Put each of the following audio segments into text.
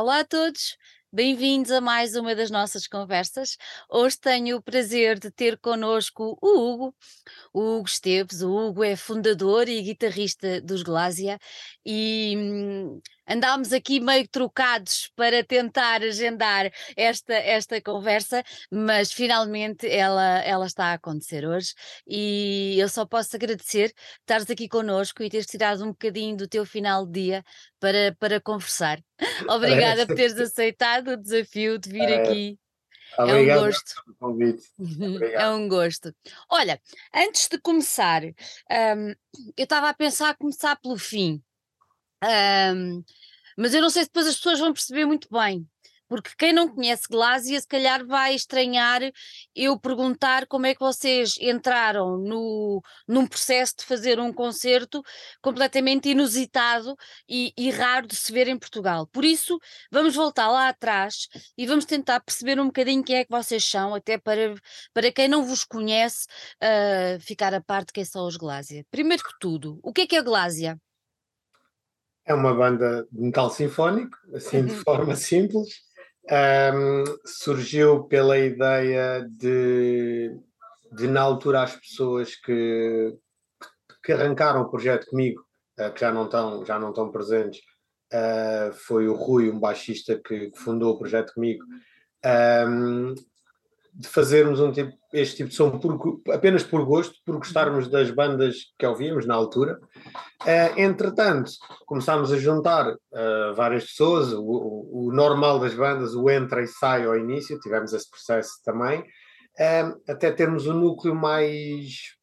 Olá a todos, bem-vindos a mais uma das nossas conversas. Hoje tenho o prazer de ter connosco o Hugo, o Hugo Esteves. O Hugo é fundador e guitarrista dos Glásia e hum, andámos aqui meio trocados para tentar agendar esta, esta conversa, mas finalmente ela, ela está a acontecer hoje e eu só posso agradecer estares aqui connosco e teres tirado um bocadinho do teu final de dia para, para conversar. Obrigada por teres aceitado o desafio de vir É, aqui. obrigado É um gosto. pelo convite. É um gosto. Olha, antes de começar, hum, eu estava a pensar começar pelo fim. Hum, mas eu não sei se depois as pessoas vão perceber muito bem, porque quem não conhece Glásia, se calhar vai estranhar eu perguntar como é que vocês entraram no, num processo de fazer um concerto completamente inusitado e, e raro de se ver em Portugal. Por isso, vamos voltar lá atrás e vamos tentar perceber um bocadinho quem é que vocês são, até para, para quem não vos conhece, ah, ficar a parte de quem são os Glásia. Primeiro que tudo, o que é que é Glásia? É uma banda de metal sinfónico, assim de Uhum. forma simples. Ahm, surgiu pela ideia de, de, na altura, as pessoas que, que arrancaram o projeto comigo, eh, que já não estão, já não estão presentes, eh, foi o Rui, um baixista que, que fundou o projeto comigo, ahm, de fazermos um tipo, este tipo de som por apenas por gosto, por gostarmos das bandas que ouvíamos na altura. Eh, entretanto, começámos a juntar eh, várias pessoas, o, o- o normal das bandas, o entra e sai ao início, tivemos esse processo também, eh, até termos um núcleo mais,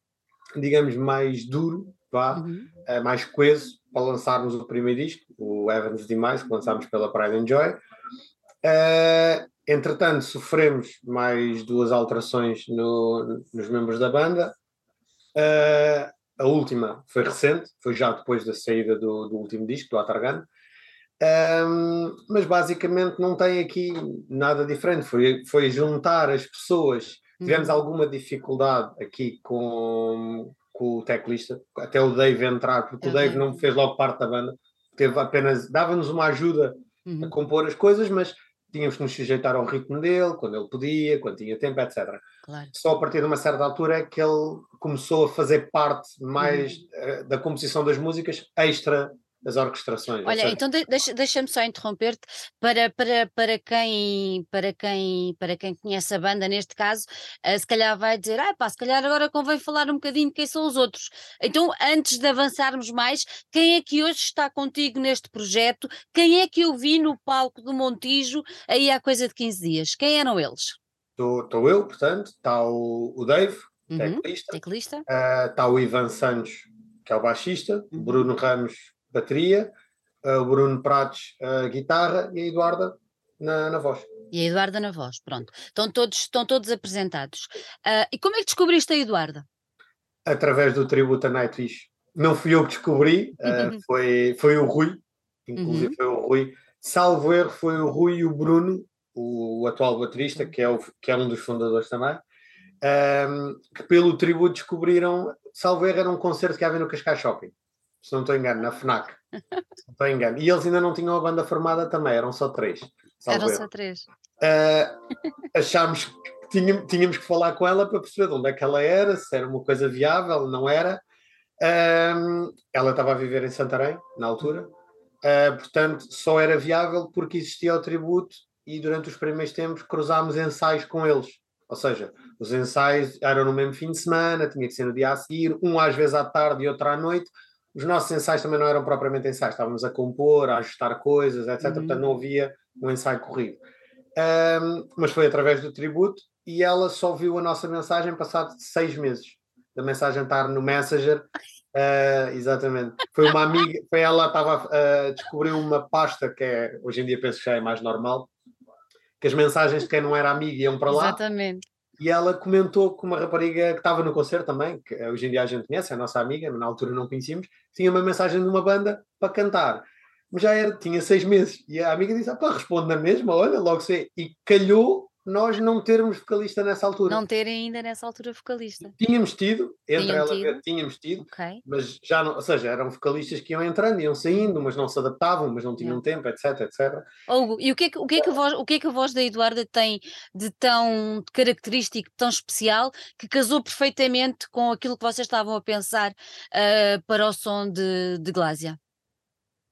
digamos, mais duro, vá, Uhum. mais coeso, para lançarmos o primeiro disco, o Evans Demais, que lançámos pela Pride and Joy. Eh, entretanto, sofremos mais duas alterações no- nos membros da banda. Eh, a última foi recente, foi já depois da saída do, do último disco, do Atargan. Um, mas basicamente não tem aqui nada diferente, foi, foi juntar as pessoas. Tivemos Uhum. alguma dificuldade aqui com, com o teclista, até o Dave entrar, porque É o Dave não fez logo parte da banda, teve apenas, dava-nos uma ajuda a Uhum. compor as coisas, mas tínhamos que nos sujeitar ao ritmo dele, quando ele podia, quando tinha tempo, etc. Claro. Só a partir de uma certa altura é que ele começou a fazer parte mais Uhum. eh, da composição das músicas, extra das orquestrações. Olha, seja, então de- deixa- deixa-me só interromper-te para, para, para, quem, para, quem, para quem conhece a banda, neste caso, eh, se calhar vai dizer, ah pá, se calhar agora convém falar um bocadinho de quem são os outros. Então, antes de avançarmos mais, quem é que hoje está contigo neste projeto? Quem é que eu vi no palco do Montijo aí há coisa de 15 dias? Quem eram eles? Estou eu, portanto, está o, o Dave, Uhum. teclista, está o Ivan Santos, que é o baixista, Uhum. Bruno Ramos, bateria, eh, o Bruno Prates, eh, guitarra e a Eduarda na, na voz. E a Eduarda na voz, pronto. Estão todos, estão todos apresentados. Ah, e como é que descobriste a Eduarda? através do tributo a Nightwish. Não fui eu que descobri, eh, foi, foi o Rui, inclusive Uhum. foi o Rui. Salvo erro, foi o Rui e o Bruno, o, atual baterista, que é, o, que é um dos fundadores também, ehm, que pelo tributo descobriram, salvo erro, era um concerto que havia no Cascais Shopping, se não estou engano, na FNAC. Se não estou engano. E eles ainda não tinham a banda formada também, eram só três. Eram só três. Uh, achámos que tínhamos, tínhamos que falar com ela para perceber de onde é que ela era, se era uma coisa viável, não era. Um, ela estava a viver em Santarém, na altura, Uh, portanto, só era viável porque existia o tributo e durante os primeiros tempos cruzámos ensaios com eles. Ou seja, os ensaios eram no mesmo fim de semana, tinha que ser no dia a seguir, um às vezes à tarde e outro à noite. Os nossos ensaios também não eram propriamente ensaios, estávamos a compor, a ajustar coisas, etc. Uhum. Portanto, não havia um ensaio corrido. Um, mas foi através do tributo e ela só viu a nossa mensagem passado seis meses da mensagem estar no Messenger. Uh, exatamente. Foi uma amiga, foi ela estava a descobrir uma pasta que é, hoje em dia penso que já é mais normal, que as mensagens de quem não era amigo iam para lá. Exatamente. E ela comentou com uma rapariga que estava no concerto também, que hoje em dia a gente conhece, é a nossa amiga, na altura não conhecíamos, tinha uma mensagem de uma banda para cantar. Mas já era, tinha seis meses. E a amiga disse: ah, pá, responde na mesma, olha, logo sei. E calhou nós não termos vocalista nessa altura. Não terem ainda nessa altura vocalista. Tínhamos tido, entre ela tido. tínhamos tido, Ok. mas já não, ou seja, eram vocalistas que iam entrando, iam saindo, mas não se adaptavam, mas não tinham tempo, etc, etc. Hugo, e o que é que, o que, é que, a, voz, o que é que a voz da Eduarda tem de tão característico, tão especial, que casou perfeitamente com aquilo que vocês estavam a pensar ah, para o som de, de Glásia?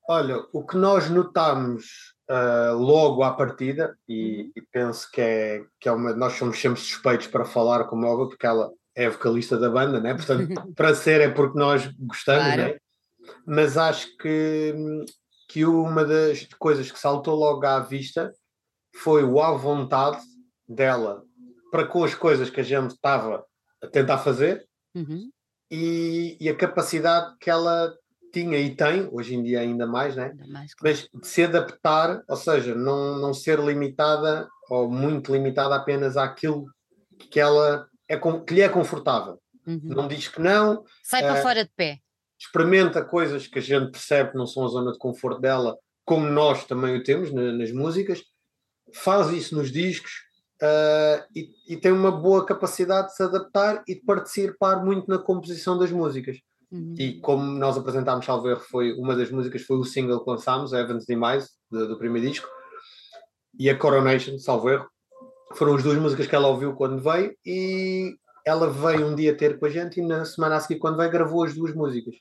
Olha, o que nós notámos ah, logo à partida, e, e penso que é, que é uma. Nós somos sempre suspeitos para falar com a Olga, porque ela é vocalista da banda, né? Portanto, para ser é porque nós gostamos, Claro. né? Mas acho que, que uma das coisas que saltou logo à vista foi o à vontade dela para com as coisas que a gente estava a tentar fazer Uhum. e, e a capacidade que ela tinha e tem, hoje em dia ainda mais, né? Ainda mais claro. mas de se adaptar, ou seja, não, não ser limitada ou muito limitada apenas àquilo que ela é que lhe é confortável. Uhum. Não diz que não, Sai para eh, fora de pé. experimenta coisas que a gente percebe que não são a zona de conforto dela, como nós também o temos na- nas músicas, faz isso nos discos ah, e, e tem uma boa capacidade de se adaptar e de participar muito na composição das músicas. Uhum. E como nós apresentámos, salvo erro, foi uma das músicas, foi o single que lançámos, Evans Demise, do, do primeiro disco, e a Coronation, salvo erro, foram as duas músicas que ela ouviu quando veio e ela veio um dia ter com a gente e na semana a seguir, quando veio, gravou as duas músicas,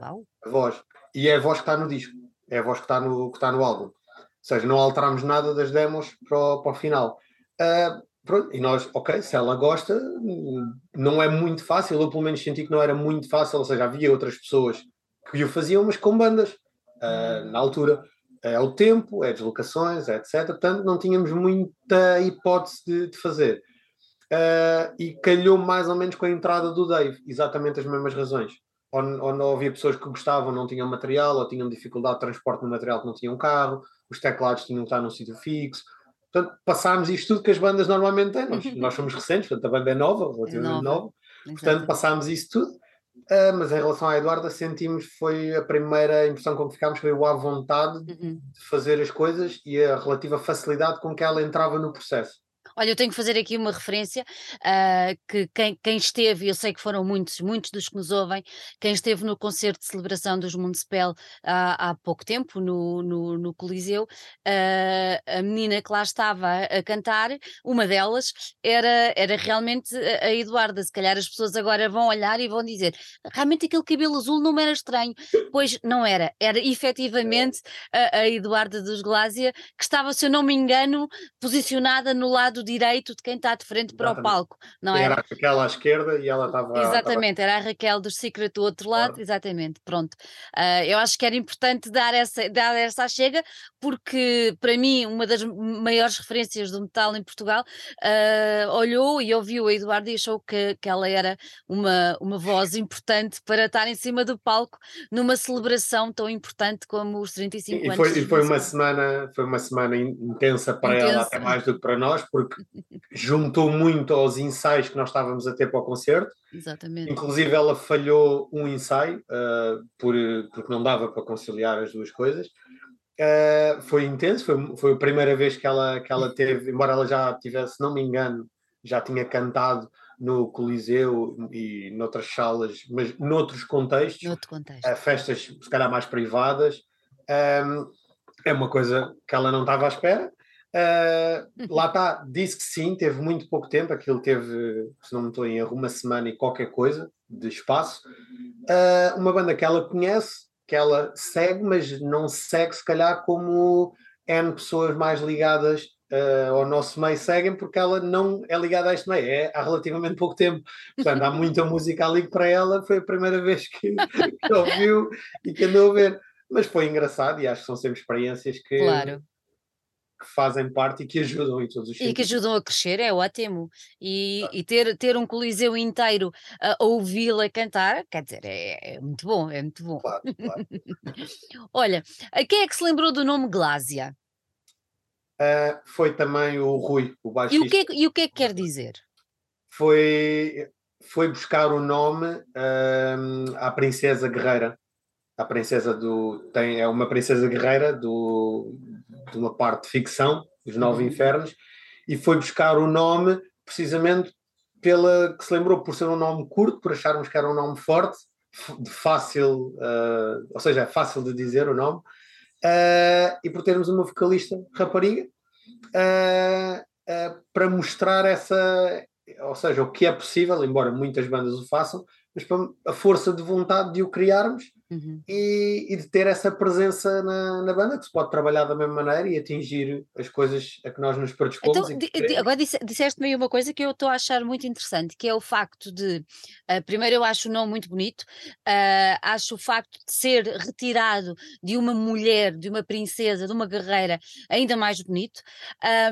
Uau. a voz. E é a voz que está no disco, é a voz que está no, que está no álbum. Ou seja, não alterámos nada das demos para o, para o final. Ah, pronto, e nós, ok, se ela gosta, não é muito fácil, eu pelo menos senti que não era muito fácil, ou seja, havia outras pessoas que o faziam, mas com bandas, ah, na altura. É o tempo, é deslocações, é etc. Portanto, não tínhamos muita hipótese de, de fazer. Ah, e calhou mais ou menos com a entrada do Dave, exatamente as mesmas razões. Ou, ou não havia pessoas que gostavam, não tinham material, ou tinham dificuldade de transporte no material que não tinham carro, os teclados tinham que estar num sítio fixo. Portanto, passámos isto tudo que as bandas normalmente têm. Nós, nós somos recentes, portanto, a banda é nova, relativamente nova. nova. Portanto, passámos isso tudo. Ah, mas em relação à Eduarda, sentimos foi a primeira impressão com que ficámos foi o à vontade Uhum. de fazer as coisas e a relativa facilidade com que ela entrava no processo. Olha, eu tenho que fazer aqui uma referência ah, que quem, quem esteve, eu sei que foram muitos, muitos dos que nos ouvem, quem esteve no concerto de celebração dos Municipal há, há pouco tempo, no, no, no Coliseu, ah, a menina que lá estava a, cantar, uma delas era, era realmente a Eduarda. Se calhar as pessoas agora vão olhar e vão dizer: realmente aquele cabelo azul não era estranho. Pois não era, era efetivamente a, a Eduarda dos Glásia, que estava, se eu não me engano, posicionada no lado direito de quem está de frente para o Exatamente. palco, não é? Era aquela à esquerda e ela estava. Exatamente, era a Raquel dos Secret do outro lado, Claro. exatamente, pronto. Ah, eu acho que era importante dar essa, dar essa chega, porque para mim, uma das maiores referências do metal em Portugal, ah, olhou e ouviu a Eduardo e achou que, que ela era uma, uma voz importante para estar em cima do palco numa celebração tão importante como os 35 E anos. foi, e foi uma semana, foi uma semana in- intensa para ela, Intensa. até mais do que para nós, porque juntou muito aos ensaios que nós estávamos a ter para o concerto. Exatamente. Inclusive, ela falhou um ensaio, ah, por, porque não dava para conciliar as duas coisas. Ah, foi intenso, foi, foi a primeira vez que ela, que ela teve, embora ela já tivesse, se não me engano, já tinha cantado no Coliseu e noutras salas, mas noutros contextos Noutro contexto. a festas se calhar mais privadas, ahm, é uma coisa que ela não estava à espera. Ah, lá está, disse que sim, teve muito pouco tempo, aquilo teve, se não me estou em erro, uma semana e qualquer coisa de espaço. Ah, uma banda que ela conhece, que ela segue, mas não segue se calhar como N pessoas mais ligadas ah, ao nosso meio seguem, porque ela não é ligada a este meio, é há relativamente pouco tempo. Portanto, há muita música ali para ela foi a primeira vez que, que ouviu e que andou a ver. Mas foi engraçado e acho que são sempre experiências que, Claro. Que fazem parte e que ajudam em todos os E que sentidos. ajudam a crescer, é ótimo. E, e ter, ter um coliseu inteiro a ouvi-la cantar, quer dizer, é, é muito bom, é muito bom. Claro, claro. Olha, quem é que se lembrou do nome Glásia? Ah, foi também o Rui, o E baixista. o que é, e o que, é que quer dizer? foi, foi buscar o nome ahm, à princesa guerreira. A princesa do. Tem, é uma princesa guerreira do, de uma parte de ficção, dos Nove Uhum. Infernos, e foi buscar o nome precisamente pela que se lembrou por ser um nome curto, por acharmos que era um nome forte, de fácil, uh, ou seja, é fácil de dizer o nome, uh, e por termos uma vocalista rapariga uh, para mostrar essa, ou seja, o que é possível, embora muitas bandas o façam, mas para a força de vontade de o criarmos uhum. e, e, de ter essa presença na, na, banda que se pode trabalhar da mesma maneira e atingir as coisas a que nós nos predispomos. Então, agora disse, disseste-me uma coisa que eu estou a achar muito interessante, que é o facto de, uh, primeiro eu acho o nome muito bonito, uh, acho o facto de ser retirado de uma mulher, de uma princesa, de uma guerreira, ainda mais bonito,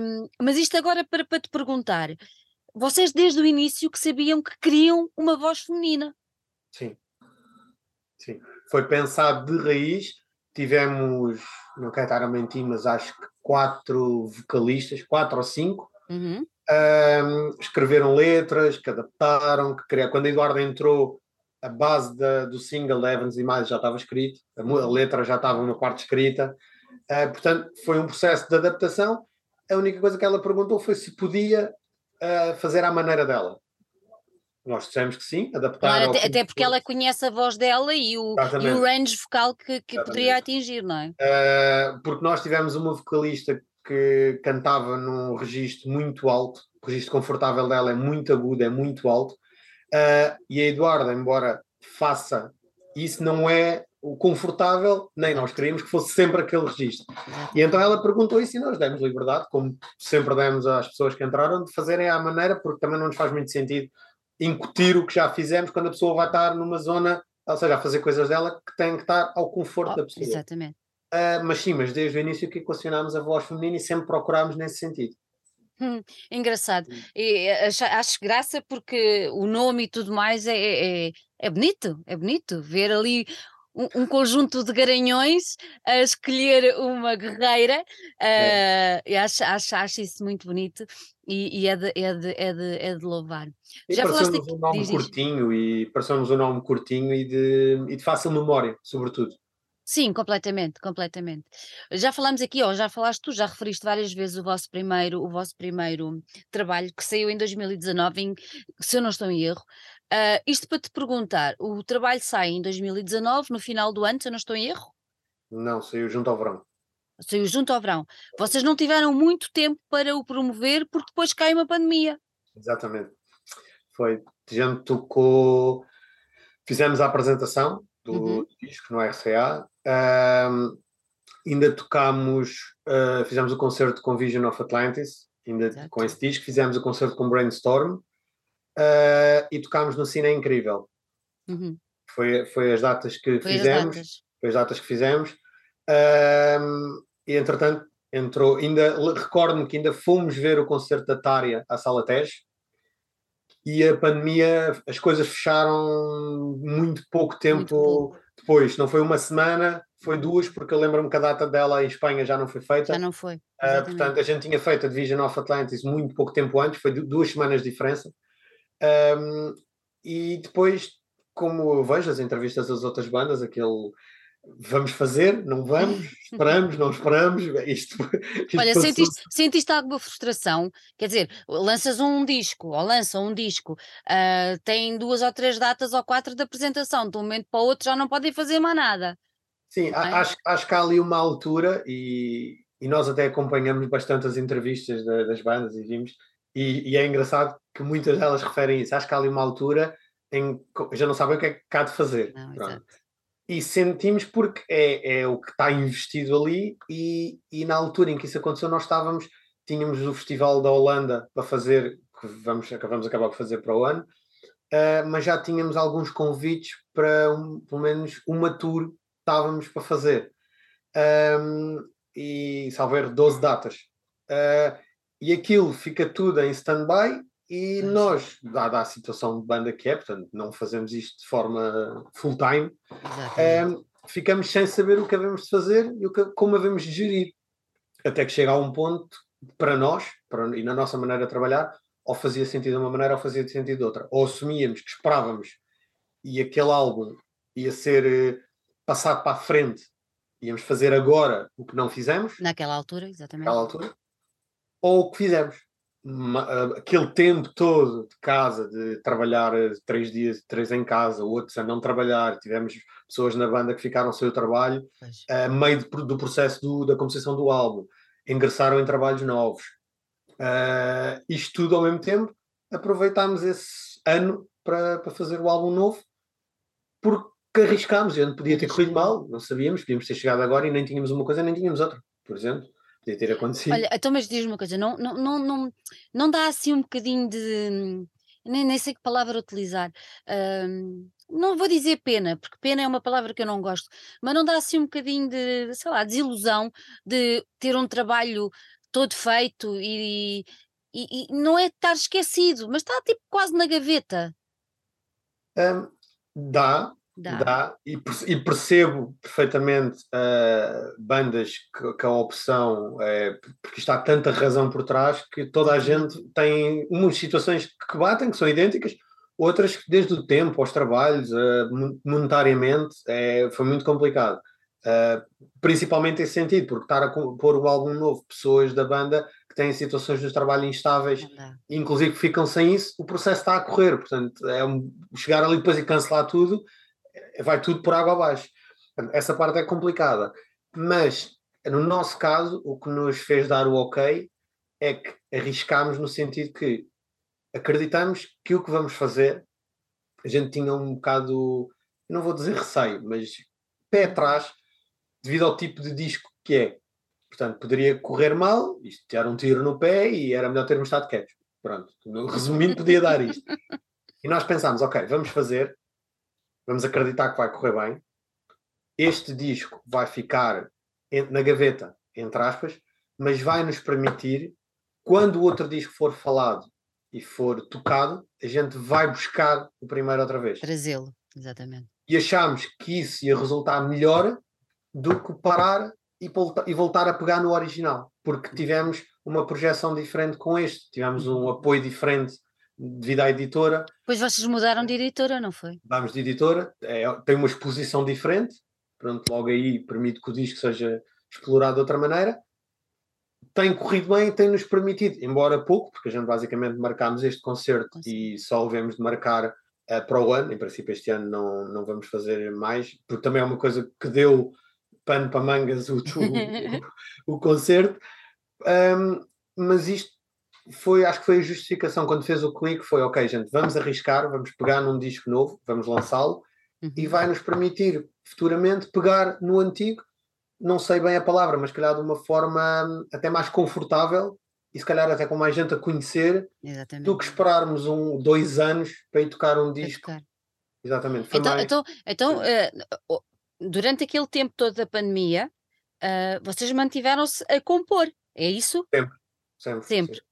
um, mas isto agora para, para te perguntar, vocês desde o início que sabiam que queriam uma voz feminina. Sim. Sim. Foi pensado de raiz. Tivemos, não quero estar a mentir, mas acho que quatro vocalistas, quatro ou cinco, uhum. um, escreveram letras, que adaptaram, que criaram. Quando a Eduardo entrou, a base da, do single Evans e mais já estava escrito, a, a letra já estava uma parte escrita. Uh, portanto, foi um processo de adaptação. A única coisa que ela perguntou foi se podia uh, fazer à maneira dela. Nós dissemos que sim, adaptar. Claro, até, até porque ela conhece a voz dela e o, e o range vocal que, que poderia atingir, não é? Uh, porque nós tivemos uma vocalista que cantava num registro muito alto, o registro confortável dela é muito agudo, é muito alto, uh, e a Eduarda, embora faça isso, não é o confortável, nem nós queríamos que fosse sempre aquele registro. E então ela perguntou isso e nós demos liberdade, como sempre demos às pessoas que entraram, de fazerem à maneira, porque também não nos faz muito sentido incutir o que já fizemos quando a pessoa vai estar numa zona, ou seja, a fazer coisas dela que tem que estar ao conforto oh, da pessoa. Exatamente. Uh, mas sim, mas desde o início que equacionámos a voz feminina e sempre procurámos nesse sentido. Hum, engraçado. E acho, acho, graça porque o nome e tudo mais é, é, é bonito, é bonito ver ali um, um, conjunto de garanhões a escolher uma guerreira uh, e acho, acho, acho isso muito bonito e, e é, de, é, de, é, de, é de louvar. E Já falaste um nome diz, curtinho e pareceu-nos um nome curtinho e de, e de fácil memória, sobretudo. Sim, completamente, completamente. Já falamos aqui, ó, já falaste tu, já referiste várias vezes o vosso primeiro, o vosso primeiro trabalho que saiu em 2019, em, se eu não estou em erro. Uh, isto para te perguntar, o trabalho sai em 2019, no final do ano, se eu não estou em erro? Não, saiu junto ao verão. Saiu junto ao verão. Vocês não tiveram muito tempo para o promover porque depois cai uma pandemia. Exatamente. Foi, a gente tocou, fizemos a apresentação do uhum. disco no RCA, um, ainda tocámos, uh, fizemos o concerto com Vision of Atlantis, ainda Exato. com esse disco, fizemos o concerto com Brainstorm uh, e tocámos no Cine Incrível. Uhum. Foi, foi as datas que foi fizemos. As datas. Foi as datas que fizemos. Um, e entretanto entrou, ainda recordo-me que ainda fomos ver o concerto da Tária à Sala Tej e a pandemia, as coisas fecharam muito pouco tempo muito pouco. depois, não foi uma semana, foi duas, porque eu lembro-me que a data dela em Espanha já não foi feita. Já não foi. Uh, portanto, a gente tinha feito a Division of Atlantis muito pouco tempo antes, foi duas semanas de diferença. Um, e depois, como eu vejo as entrevistas das outras bandas, aquele vamos fazer, não vamos, esperamos, não esperamos. Isto, isto Olha, sentiste, sentiste alguma frustração? Quer dizer, lanças um disco, ou lançam um disco, uh, tem duas ou três datas ou quatro de apresentação, de um momento para o outro já não podem fazer mais nada. Sim, é? acho, acho que há ali uma altura, e, e nós até acompanhamos bastante as entrevistas da, das bandas e vimos, e, e, é engraçado que muitas delas referem isso. Acho que há ali uma altura em que já não sabem o que é que há de fazer. Não, e sentimos porque é, é o que está investido ali e, e na altura em que isso aconteceu nós estávamos, tínhamos o Festival da Holanda para fazer, que vamos, vamos acabar por fazer para o ano, uh, mas já tínhamos alguns convites para um, pelo menos uma tour estávamos para fazer. Um, e salver 12 datas. Uh, e aquilo fica tudo em stand-by e nós, dada a situação de banda que é, portanto, não fazemos isto de forma full-time, um, ficamos sem saber o que havemos de fazer e o que, como havemos de gerir. Até que chega a um ponto, para nós, para, e na nossa maneira de trabalhar, ou fazia sentido de uma maneira ou fazia sentido de outra. Ou assumíamos que esperávamos e aquele álbum ia ser eh, passado para a frente, íamos fazer agora o que não fizemos. Naquela altura, exatamente. Naquela altura. Ou o que fizemos aquele tempo todo de casa, de trabalhar eh, três dias, três em casa, outros a não trabalhar, tivemos pessoas na banda que ficaram sem o trabalho a meio de, do processo do, da composição do álbum, ingressaram em trabalhos novos. Uh, isto tudo ao mesmo tempo, aproveitámos esse ano para, para fazer o álbum novo, porque arriscámos, podia ter corrido mal, não sabíamos, podíamos ter chegado agora e nem tínhamos uma coisa nem tínhamos outra, por exemplo. Podia ter acontecido. Olha, então, mas diz-me uma coisa, não, não, não, não, não dá assim um bocadinho de. Nem, nem sei que palavra utilizar. não vou dizer pena, porque pena é uma palavra que eu não gosto, mas não dá assim um bocadinho de, sei lá, desilusão de ter um trabalho todo feito e, e, e não é estar esquecido, mas está tipo quase na gaveta. Um, dá, Dá. Dá, e, e, percebo perfeitamente uh, bandas que, que, a opção é porque está tanta razão por trás que toda a gente tem umas situações que batem, que são idênticas, outras que desde o tempo aos trabalhos, uh, monetariamente, é, foi muito complicado. Uh, principalmente esse sentido, porque estar a pôr o álbum novo, pessoas da banda que têm situações de trabalho instáveis, inclusive que ficam sem isso, o processo está a correr. Portanto, é um, chegar ali depois e cancelar tudo vai tudo por água abaixo. Essa parte é complicada. Mas, no nosso caso, o que nos fez dar o ok é que arriscámos no sentido que acreditamos que o que vamos fazer, a gente tinha um bocado, não vou dizer receio, mas pé atrás, devido ao tipo de disco que é. Portanto, poderia correr mal, isto era um tiro no pé e era melhor termos estado quietos. Pronto, resumindo, podia dar isto. E nós pensámos, ok, vamos fazer vamos acreditar que vai correr bem. Este disco vai ficar na gaveta, entre aspas, mas vai nos permitir, quando o outro disco for falado e for tocado, a gente vai buscar o primeiro outra vez. Trazê-lo, exatamente. E achámos que isso ia resultar melhor do que parar e, e voltar a pegar no original, porque tivemos uma projeção diferente com este, tivemos um apoio diferente devido à editora. Pois vocês mudaram de editora, não foi? Mudámos de editora, é, tem uma exposição diferente, pronto, logo aí permite que o disco seja explorado de outra maneira. Tem corrido bem, tem nos permitido, embora pouco, porque a gente basicamente marcámos este concerto e só o vemos de marcar uh, para o ano, em princípio este ano não, não vamos fazer mais, porque também é uma coisa que deu pano para mangas o, o, o concerto. Um, mas isto foi, acho que foi a justificação quando fez o clique, foi ok, gente, vamos arriscar, vamos pegar num disco novo, vamos lançá-lo uhum. e vai nos permitir futuramente pegar no antigo, não sei bem a palavra, mas calhar de uma forma hum, até mais confortável e se calhar até com mais gente a conhecer Exatamente. do que esperarmos um, dois anos para ir tocar um disco. Exatamente. então, mais... então, então uh, durante aquele tempo todo da pandemia, uh, vocês mantiveram-se a compor, é isso? Sempre. Sempre. Sempre. Sempre.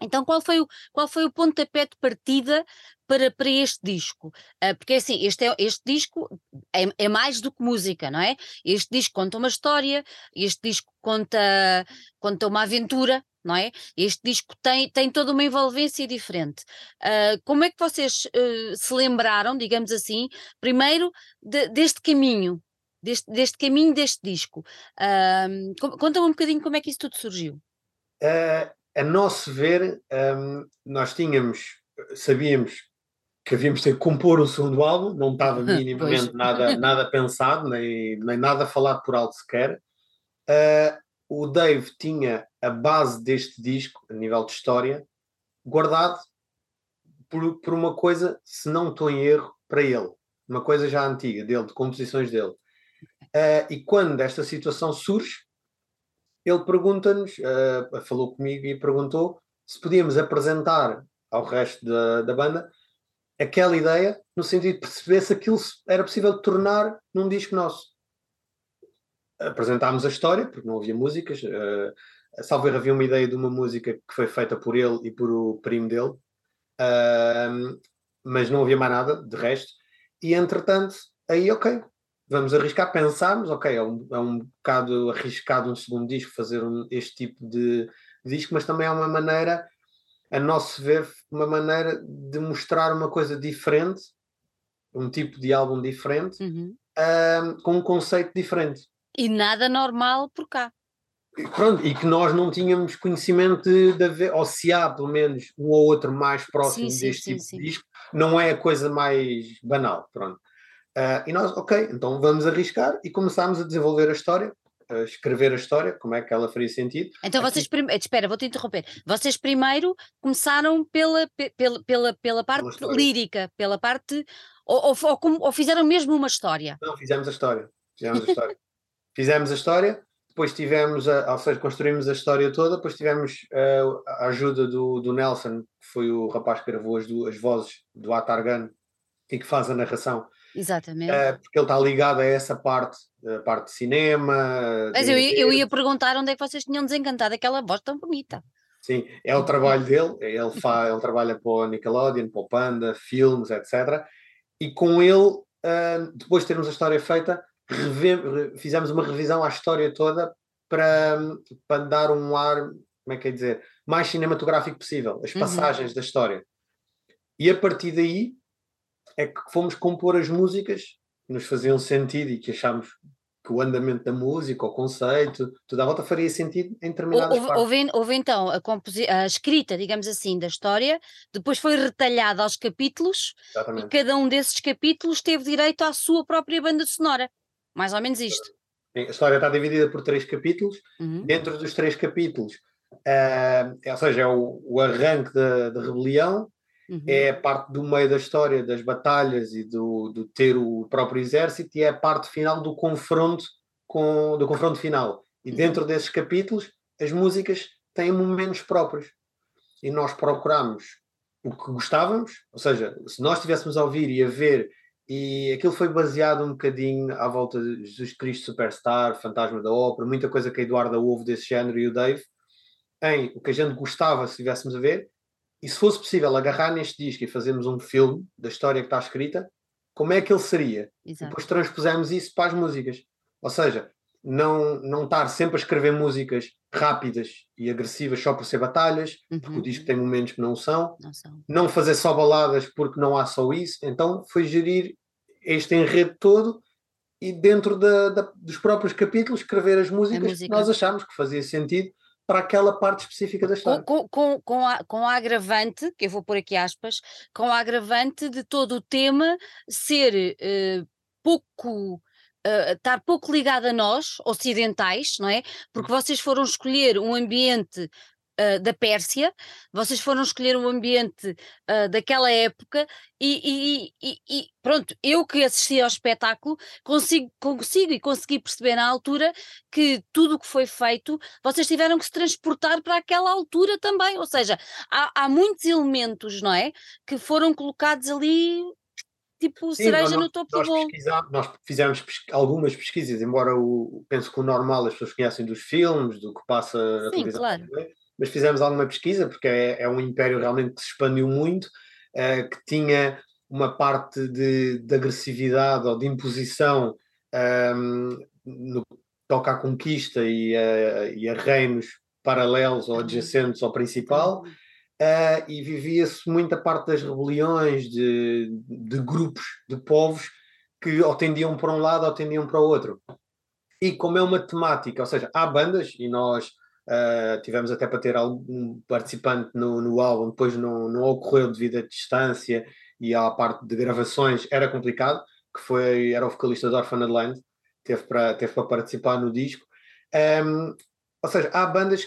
Então, qual foi o, qual foi o pontapé de partida para, para este disco? Uh, porque assim, este, é, este disco é, é, mais do que música, não é? Este disco conta uma história, este disco conta, conta uma aventura, não é? Este disco tem, tem toda uma envolvência diferente. Uh, como é que vocês uh, se lembraram, digamos assim, primeiro de, deste caminho? Deste, deste caminho deste disco. Conta-me um bocadinho como é que isso tudo surgiu. Uh, a nosso ver, um, nós tínhamos, sabíamos que havíamos de compor o segundo álbum, não estava minimamente nada, nada pensado, nem, nem nada falado por alto sequer. Uh, o Dave tinha a base deste disco, a nível de história, guardado por, por uma coisa, se não estou em erro, para ele. Uma coisa já antiga dele, de composições dele. Uh, e quando esta situação surge, ele pergunta-nos, uh, falou comigo e perguntou se podíamos apresentar ao resto da, da banda aquela ideia, no sentido de perceber se aquilo era possível tornar num disco nosso. Apresentámos a história, porque não havia músicas. Uh, salvo havia uma ideia de uma música que foi feita por ele e por o primo dele, uh, mas não havia mais nada de resto. E entretanto, aí, ok, vamos arriscar, pensarmos, ok, é um, é um bocado arriscado um segundo disco fazer um, este tipo de, disco, mas também é uma maneira, a nosso ver, uma maneira de mostrar uma coisa diferente, um tipo de álbum diferente, uhum. com um conceito diferente. E nada normal por cá. pronto, e que nós não tínhamos conhecimento de, de haver, ou se há pelo menos um ou outro mais próximo sim, deste sim, tipo sim, de disco, não é a coisa mais banal, pronto. Uh, e nós, ok, então vamos arriscar e começámos a desenvolver a história, a escrever a história, como é que ela faria sentido. Então vocês, prim... espera, vou-te interromper, vocês primeiro começaram pela, pela, pela, pela parte lírica, pela parte, ou, ou, ou, fizeram mesmo uma história? Não, fizemos a história, fizemos a história. fizemos a história, depois tivemos, a, ou seja, construímos a história toda, depois tivemos uh, a ajuda do, do Nelson, que foi o rapaz que gravou as, duas, vozes do Atargan e que faz a narração. Exatamente. Uh, porque ele está ligado a essa parte, a parte de cinema. Mas de eu, eu ia perguntar onde é que vocês tinham desencantado aquela voz tão bonita. Sim, é o trabalho dele, ele, faz, ele trabalha para o Nickelodeon, para o Panda, filmes, etc. E com ele, uh, depois de termos a história feita, fizemos uma revisão à história toda para, para dar um ar, como é que é dizer, mais cinematográfico possível, as uhum. passagens uhum. da história. E a partir daí é que fomos compor as músicas que nos faziam sentido e que achámos que o andamento da música, o conceito, toda a volta faria sentido em determinadas houve, partes. Houve, houve então a, a, escrita, digamos assim, da história, depois foi retalhada aos capítulos Exatamente. e cada um desses capítulos teve direito à sua própria banda sonora. Mais ou menos isto. A história está dividida por três capítulos. Uhum. Dentro dos três capítulos, uh, ou seja, é o, o arranque da, da rebelião, uhum. é parte do meio da história, das batalhas e do, do ter o próprio exército, e é a parte final do confronto com do confronto final. E uhum. dentro desses capítulos, as músicas têm momentos próprios. E nós procuramos o que gostávamos, ou seja, se nós estivéssemos a ouvir e a ver e aquilo foi baseado um bocadinho à volta de Jesus Cristo Superstar, Fantasma da Ópera, muita coisa que a Eduarda ouve desse género e o Dave, em o que a gente gostava se estivéssemos a ver, e se fosse possível agarrar neste disco e fazermos um filme da história que está escrita, como é que ele seria? Exato. Depois transpusemos isso para as músicas. Ou seja, não, não estar sempre a escrever músicas rápidas e agressivas só por ser batalhas, uhum. porque o disco tem momentos que não são. não são. Não fazer só baladas porque não há só isso. Então foi gerir este enredo todo e dentro da, da, dos próprios capítulos escrever as músicas música. que nós achámos que fazia sentido para aquela parte específica da história. Com, com, com, a, com a agravante, que eu vou pôr aqui aspas, com a agravante de todo o tema ser uh, pouco uh, estar pouco ligada a nós, ocidentais, não é? Porque vocês foram escolher um ambiente Uh, da Pérsia, vocês foram escolher um ambiente uh, daquela época e, e, e, e, pronto, eu que assisti ao espetáculo consigo, consigo e consegui perceber na altura que tudo o que foi feito, vocês tiveram que se transportar para aquela altura também, ou seja, há, há muitos elementos, não é, que foram colocados ali tipo Sim, cereja nós, no topo do bolo. Nós fizemos algumas pesquisas, embora o, penso que o normal as pessoas conhecem dos filmes, do que passa na televisão, claro. Mas fizemos alguma pesquisa, porque é, é, um império realmente que se expandiu muito, é, que tinha uma parte de, de agressividade ou de imposição um, ehm, no que toca à conquista e a, e a reinos paralelos ou adjacentes ao principal. Uhum uh, e vivia-se muita parte das rebeliões de, de grupos de povos que ou tendiam para um lado ou tendiam para o outro. E como é uma temática, ou seja, há bandas e nós uh, tivemos até para ter algum participante no, no álbum, depois não, não ocorreu devido à distância e à parte de gravações, era complicado, que foi, era o vocalista de Orphaned Land, teve para, teve para participar no disco. Um, ou seja, há bandas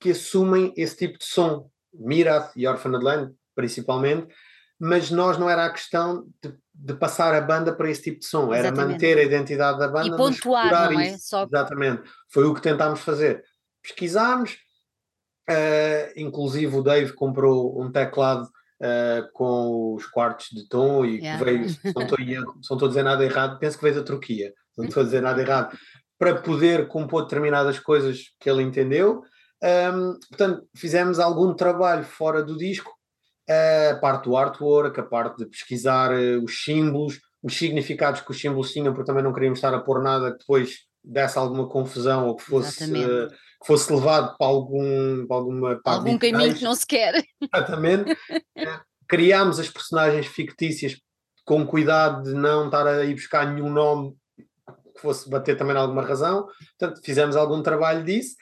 que assumem esse tipo de som, Mirath e Orphaned Land, principalmente, mas nós não era a questão de, de, passar a banda para esse tipo de som, era Exatamente. manter a identidade da banda e pontuar, não é? Só... Exatamente, foi o que tentámos fazer. Pesquisámos, uh, inclusive o Dave comprou um teclado uh, com os quartos de tom e yeah. veio, se não, estou, a dizer nada errado, penso que veio da Turquia, não estou a dizer nada errado, para poder compor determinadas coisas que ele entendeu. Um, portanto, fizemos algum trabalho fora do disco, a parte do artwork, a parte de pesquisar os símbolos, os significados que os símbolos tinham, porque também não queríamos estar a pôr nada que depois desse alguma confusão ou que fosse, uh, que fosse levado para, algum, para alguma para algum caminho que não se quer. Exatamente. uh, criámos as personagens fictícias com cuidado de não estar a ir buscar nenhum nome que fosse bater também em alguma razão. Portanto, fizemos algum trabalho disso.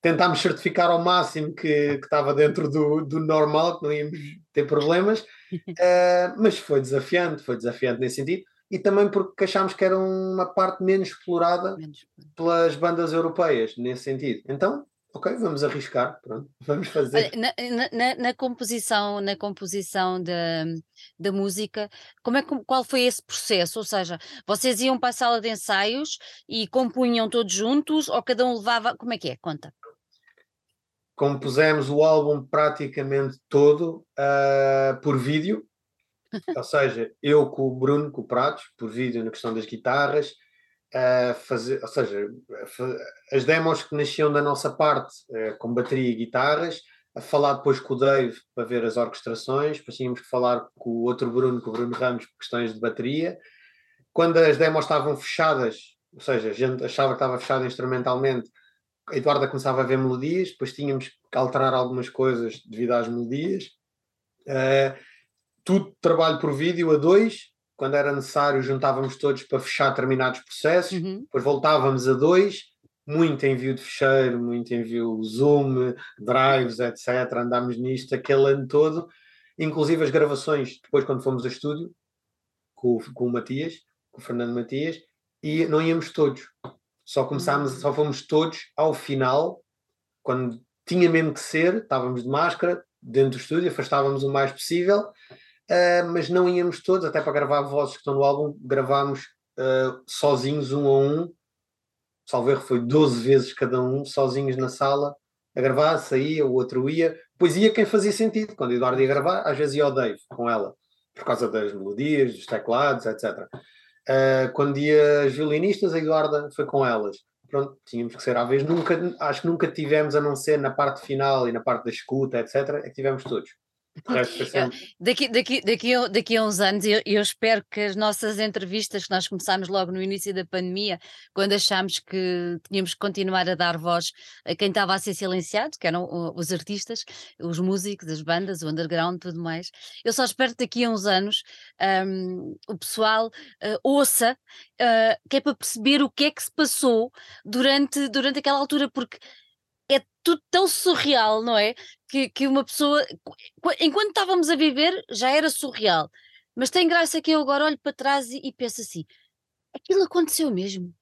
Tentámos certificar ao máximo que, que estava dentro do, do normal, que não íamos ter problemas. Uh, mas foi desafiante, foi desafiante nesse sentido. E também porque achámos que era uma parte menos explorada menos. pelas bandas europeias, nesse sentido. Então, ok, vamos arriscar, pronto, vamos fazer. Na, na, na, composição, na composição da, da música, como é, qual foi esse processo? Ou seja, vocês iam para a sala de ensaios e compunham todos juntos ou cada um levava, como é que é? Conta. Compusemos o álbum praticamente todo uh, por vídeo, ou seja, eu com o Bruno, com o Pratos, por vídeo na questão das guitarras, a fazer, ou seja, as demos que nasciam da nossa parte, uh, com bateria e guitarras, a falar depois com o Dave para ver as orquestrações, depois tínhamos que falar com o outro Bruno, com o Bruno Ramos, por questões de bateria. Quando as demos estavam fechadas, ou seja, a gente achava que estava fechada instrumentalmente, a Eduarda começava a ver melodias, depois tínhamos que alterar algumas coisas devido às melodias. Uh, tudo trabalho por vídeo a dois, quando era necessário, juntávamos todos para fechar determinados processos, uhum. depois voltávamos a dois, muito envio de fecheiro, muito envio Zoom, drives, etc. Andámos nisto aquele ano todo, inclusive as gravações, depois quando fomos a estúdio, com, com o Matias, com o Fernando Matias, e não íamos todos. Só começámos, uhum. só fomos todos ao final, quando tinha mesmo que ser, estávamos de máscara, dentro do estúdio, afastávamos o mais possível, uh, mas não íamos todos, até para gravar vozes que estão no álbum, gravámos uh, sozinhos, um a um, salvo foi 12 vezes cada um, sozinhos na sala, a gravar, saía, o outro ia, depois ia quem fazia sentido, quando o Eduardo ia gravar, às vezes ia ao Dave com ela, por causa das melodias, dos teclados, etc. Uh, ah, quando ia as violinistas, a Eduarda foi com elas. Pronto, tínhamos que ser à vez. Nunca, acho que nunca tivemos, a não ser na parte final e na parte da escuta, etc., é que tivemos todos. Daqui, daqui, daqui, daqui a uns anos, eu, eu, espero que as nossas entrevistas, que nós começámos logo no início da pandemia, quando achámos que tínhamos que continuar a dar voz a quem estava a ser silenciado, que eram os artistas, os músicos, as bandas, o underground tudo mais. Eu só espero que daqui a uns anos um, o pessoal uh, ouça, uh, que é para perceber o que é que se passou durante, durante aquela altura, porque é tudo tão surreal, não é? Que, que uma pessoa, enquanto estávamos a viver, já era surreal. Mas tem graça que eu agora olho para trás e, e penso assim: aquilo aconteceu mesmo.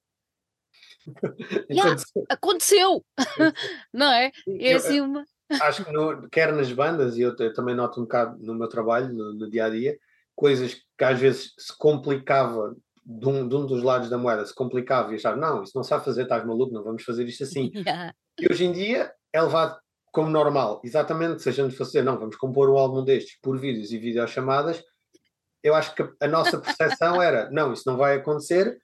yeah, aconteceu, não é? É assim uma. Acho que no, quer nas bandas, e eu, eu, também noto um bocado no meu trabalho, no, no dia a dia, coisas que às vezes se complicava de um, de um, dos lados da moeda se complicava e achava, não, isso não sabe fazer, estás maluco, não vamos fazer isto assim. Yeah. E hoje em dia é levado como normal, exatamente se a gente dizer, não, vamos compor um álbum destes por vídeos e videochamadas, eu acho que a nossa percepção era, não, isso não vai acontecer,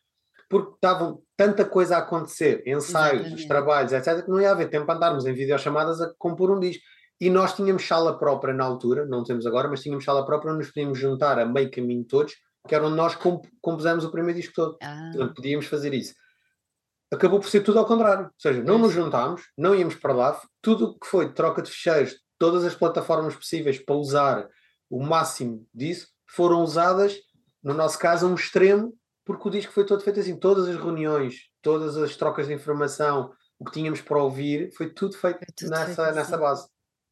porque estavam tanta coisa a acontecer, ensaios, exatamente. os trabalhos, etc., que não ia haver tempo para andarmos em videochamadas a compor um disco. E nós tínhamos sala própria na altura, não temos agora, mas tínhamos sala própria onde nos podíamos juntar a meio caminho todos, que era onde nós comp compusemos o primeiro disco todo. Ah. Portanto, podíamos fazer isso acabou por ser tudo ao contrário. Ou seja, não nos juntámos, não íamos para lá, tudo o que foi troca de fecheiros, todas as plataformas possíveis para usar o máximo disso, foram usadas, no nosso caso, a um extremo, porque o disco foi todo feito assim. Todas as reuniões, todas as trocas de informação, o que tínhamos para ouvir, foi tudo feito, tudo nessa, feito assim. nessa base.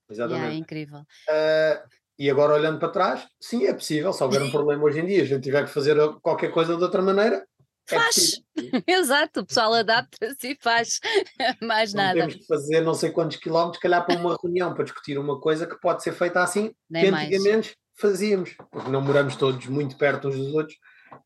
Exatamente. Yeah, é incrível. Uh, e agora olhando para trás, sim, é possível. Se houver um problema hoje em dia, a gente tiver que fazer qualquer coisa de outra maneira, é faz! É Exato, o pessoal adapta-se e faz mais não nada. Temos que fazer não sei quantos quilómetros, calhar para uma reunião, para discutir uma coisa que pode ser feita assim, Nem que antigamente mais. fazíamos, porque não moramos todos muito perto uns dos outros,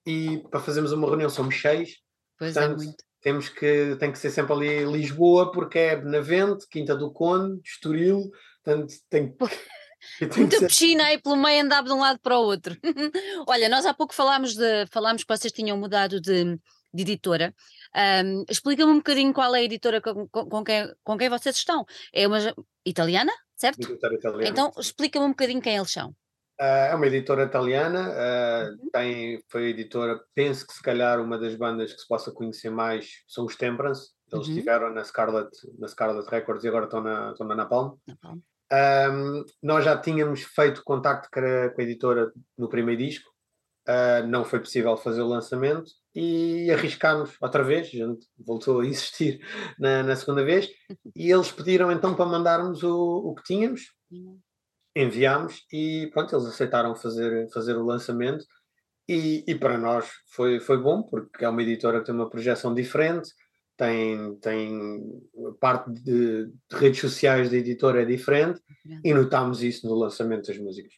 e para fazermos uma reunião somos seis, pois é portanto, é muito. temos que, tem que ser sempre ali Lisboa, porque é Benavente, Quinta do Conde, Estoril, portanto tem que Muita piscina aí pelo meio andava de um lado para o outro. Olha, nós há pouco falámos, de, falámos que vocês tinham mudado de, de editora. Um, Explica-me um bocadinho qual é a editora com, com, com, quem, com quem vocês estão. É uma italiana, certo? Editora italiana. Então explica-me um bocadinho quem eles são. Uh, é uma editora italiana, uh, uhum. tem, foi editora, penso que se calhar uma das bandas que se possa conhecer mais são os Temperance. Eles uhum. estiveram na Scarlet, na Scarlet Records e agora estão na, estão na Napalm. Napalm. Um, nós já tínhamos feito contacto com a, editora no primeiro disco, uh, não foi possível fazer o lançamento e arriscámos outra vez, a gente voltou a insistir na, na segunda vez, e eles pediram então para mandarmos o, o que tínhamos, enviámos e pronto, eles aceitaram fazer, fazer o lançamento. E, e para nós foi, foi bom, porque é uma editora que tem uma projeção diferente, tem, tem parte de, de, redes sociais da editora é diferente e notámos isso no lançamento das músicas.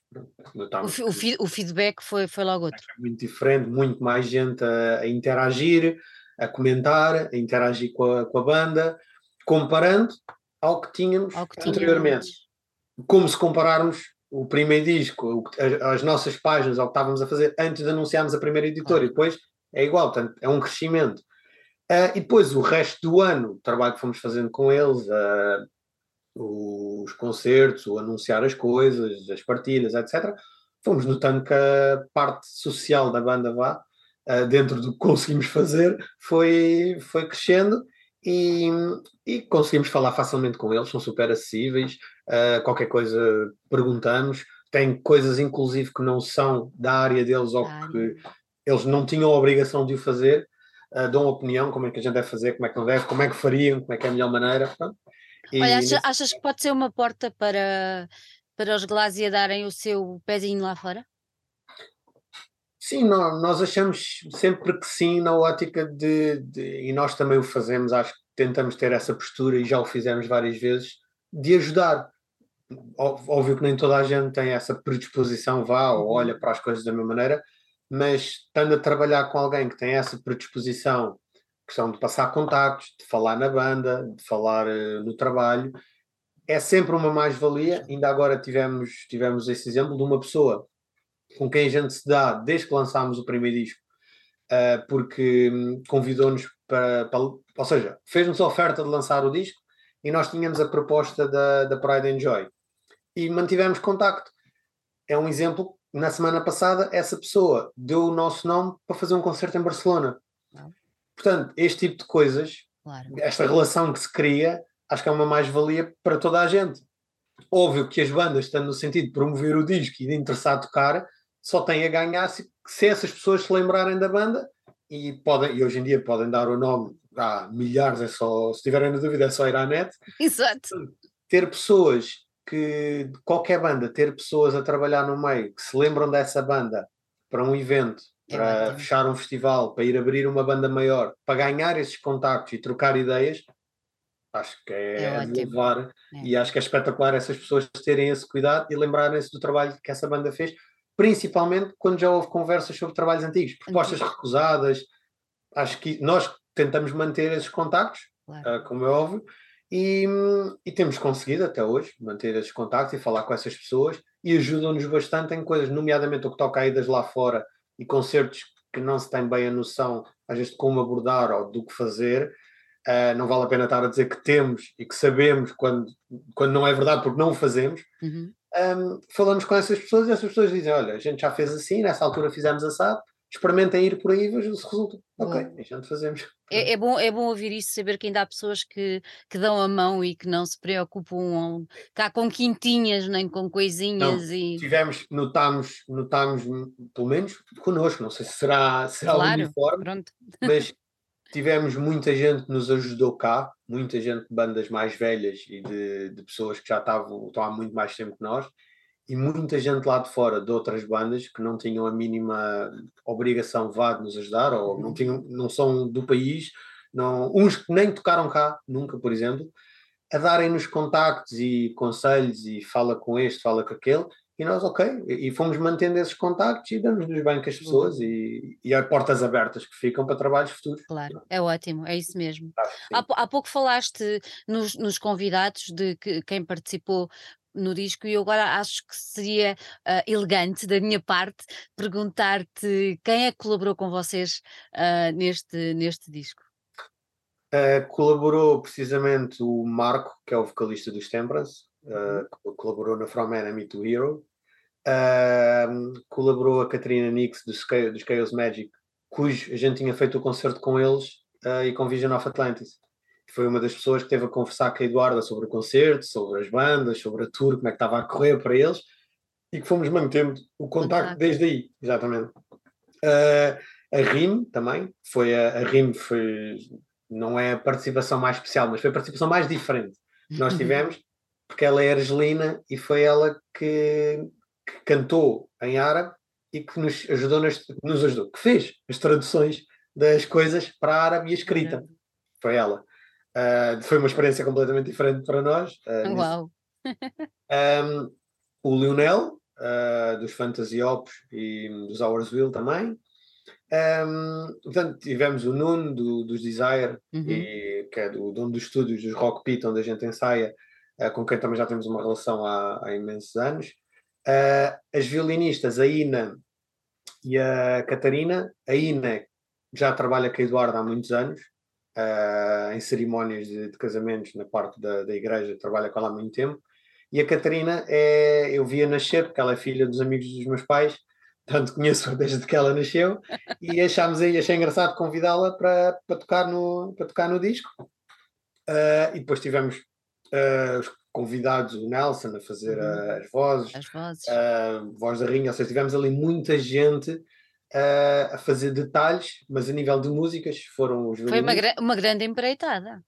O, o, o, feedback foi, foi logo outro. É muito diferente, muito mais gente a, a, interagir, a comentar, a interagir com a, com a banda, comparando ao que tínhamos ao que anteriormente. Tínhamos. Como se compararmos o primeiro disco, as nossas páginas, ao que estávamos a fazer antes de anunciarmos a primeira editora, ah. e depois é igual, portanto, é um crescimento. Uh, e depois o resto do ano, o trabalho que fomos fazendo com eles, uh, os concertos, o anunciar as coisas, as partilhas, etc., fomos notando que a parte social da banda vá, uh, dentro do que conseguimos fazer, foi, foi crescendo e, e conseguimos falar facilmente com eles, são super acessíveis, qualquer coisa perguntamos, tem coisas inclusive que não são da área deles ou que eles não tinham a obrigação de o fazer, uh, dão opinião, como é que a gente deve fazer, como é que não deve, como é que fariam, como é que é a melhor maneira. E, Olha, achas, achas, que pode ser uma porta para, para os Glásia darem o seu pezinho lá fora? Sim, nós, nós achamos sempre que sim, na ótica de, de, e nós também o fazemos, acho que tentamos ter essa postura e já o fizemos várias vezes, de ajudar. Óbvio que nem toda a gente tem essa predisposição, vá ou uhum. olha para as coisas da mesma maneira, mas estando a trabalhar com alguém que tem essa predisposição, questão de passar contactos, de falar na banda, de falar uh, no trabalho, é sempre uma mais-valia. Ainda agora tivemos, tivemos esse exemplo de uma pessoa com quem a gente se dá desde que lançámos o primeiro disco, uh, porque um, convidou-nos para, para, ou seja, fez-nos a oferta de lançar o disco e nós tínhamos a proposta da, da Pride and Joy e mantivemos contacto. É um exemplo na semana passada, essa pessoa deu o nosso nome para fazer um concerto em Barcelona. Não. Portanto, este tipo de coisas, claro. esta relação que se cria, acho que é uma mais-valia para toda a gente. Óbvio que as bandas, estando no sentido de promover o disco e de interessar a tocar, só têm a ganhar se, se essas pessoas se lembrarem da banda e, podem, e hoje em dia podem dar o nome a milhares, é só, se tiverem na dúvida, é só ir à net. Exato. Ter pessoas que qualquer banda ter pessoas a trabalhar no meio que se lembram dessa banda para um evento, para é fechar um festival, para ir abrir uma banda maior, para ganhar esses contactos e trocar ideias, acho que é, é, é levar é. e acho que é espetacular essas pessoas terem esse cuidado e lembrarem-se do trabalho que essa banda fez, principalmente quando já houve conversas sobre trabalhos antigos, propostas Antigo. recusadas. Acho que nós tentamos manter esses contactos, claro. uh, como é óbvio, e, e, temos conseguido até hoje manter esses contactos e falar com essas pessoas e ajudam-nos bastante em coisas, nomeadamente o que toca a idas lá fora e concertos que não se tem bem a noção, às vezes, de como abordar ou do que fazer. Uh, não vale a pena estar a dizer que temos e que sabemos quando, quando não é verdade, porque não o fazemos. Uhum. Um, falamos com essas pessoas e essas pessoas dizem: Olha, a gente já fez assim, nessa altura fizemos assado, experimentem ir por aí e vejam se resulta. Ok, a gente fazemos. É, é, bom, é bom ouvir isso, saber que ainda há pessoas que, que dão a mão e que não se preocupam cá com quintinhas, nem com coisinhas. Não, e... Tivemos, notámos, notámos, pelo menos connosco, não sei se será, será claro, uniforme, pronto. mas tivemos muita gente que nos ajudou cá, muita gente de bandas mais velhas e de, de pessoas que já estavam, estão há muito mais tempo que nós e muita gente lá de fora de outras bandas que não tinham a mínima obrigação vá de nos ajudar ou não, uhum. tinham, não são do país, não, uns que nem tocaram cá nunca, por exemplo, a darem-nos contactos e conselhos e fala com este, fala com aquele, e nós, ok, e fomos mantendo esses contactos e damos-nos bem com as pessoas uhum. e, e há portas abertas que ficam para trabalhos futuros. Claro, é ótimo, é isso mesmo. há, há, pouco falaste nos, nos convidados de que, quem participou no disco e eu agora acho que seria uh, elegante da minha parte perguntar-te quem é que colaborou com vocês uh, neste, neste disco. Uh, colaborou precisamente o Marco, que é o vocalista dos Temperance, uhum. colaborou na From Enemy to Hero, colaborou a Catarina Nix dos, dos Chaos Magic, cujo a gente tinha feito o concerto com eles e com Vision of Atlantis foi uma das pessoas que teve a conversar com a Eduarda sobre o concerto, sobre as bandas, sobre a tour, como é que estava a correr para eles, e que fomos mantendo o contacto, desde aí, exatamente. Uh, a RIM também, foi a, a RIM foi, não é a participação mais especial, mas foi a participação mais diferente que nós tivemos, porque ela é argelina e foi ela que, que cantou em árabe e que nos ajudou, nas, nos ajudou, que fez as traduções das coisas para árabe e escrita. Foi ela. Uh, foi uma experiência completamente diferente para nós. Uh, Uau! um, o Lionel, uh, dos Fantasy Ops e dos Hours Will também. Um, portanto, tivemos o Nuno do, dos Desire, uhum. e, que é do dono dos estúdios dos Rock Pit, onde a gente ensaia, com quem também já temos uma relação há, há imensos anos. As violinistas, a Ina e a Catarina. A Ina já trabalha com a Eduardo há muitos anos, uh, em cerimónias de, de, casamentos na parte da, da igreja, trabalha com ela há muito tempo. E a Catarina, é, eu via nascer, porque ela é filha dos amigos dos meus pais, portanto conheço desde que ela nasceu e achámos aí, achei engraçado convidá-la para, para, tocar no, para tocar no disco. Uh, e depois tivemos uh, os convidados, o Nelson, a fazer uhum. as vozes, as vozes. Uh, voz da Rinha, ou seja, tivemos ali muita gente a fazer detalhes, mas a nível de músicas foram os Foi uma, uma grande empreitada.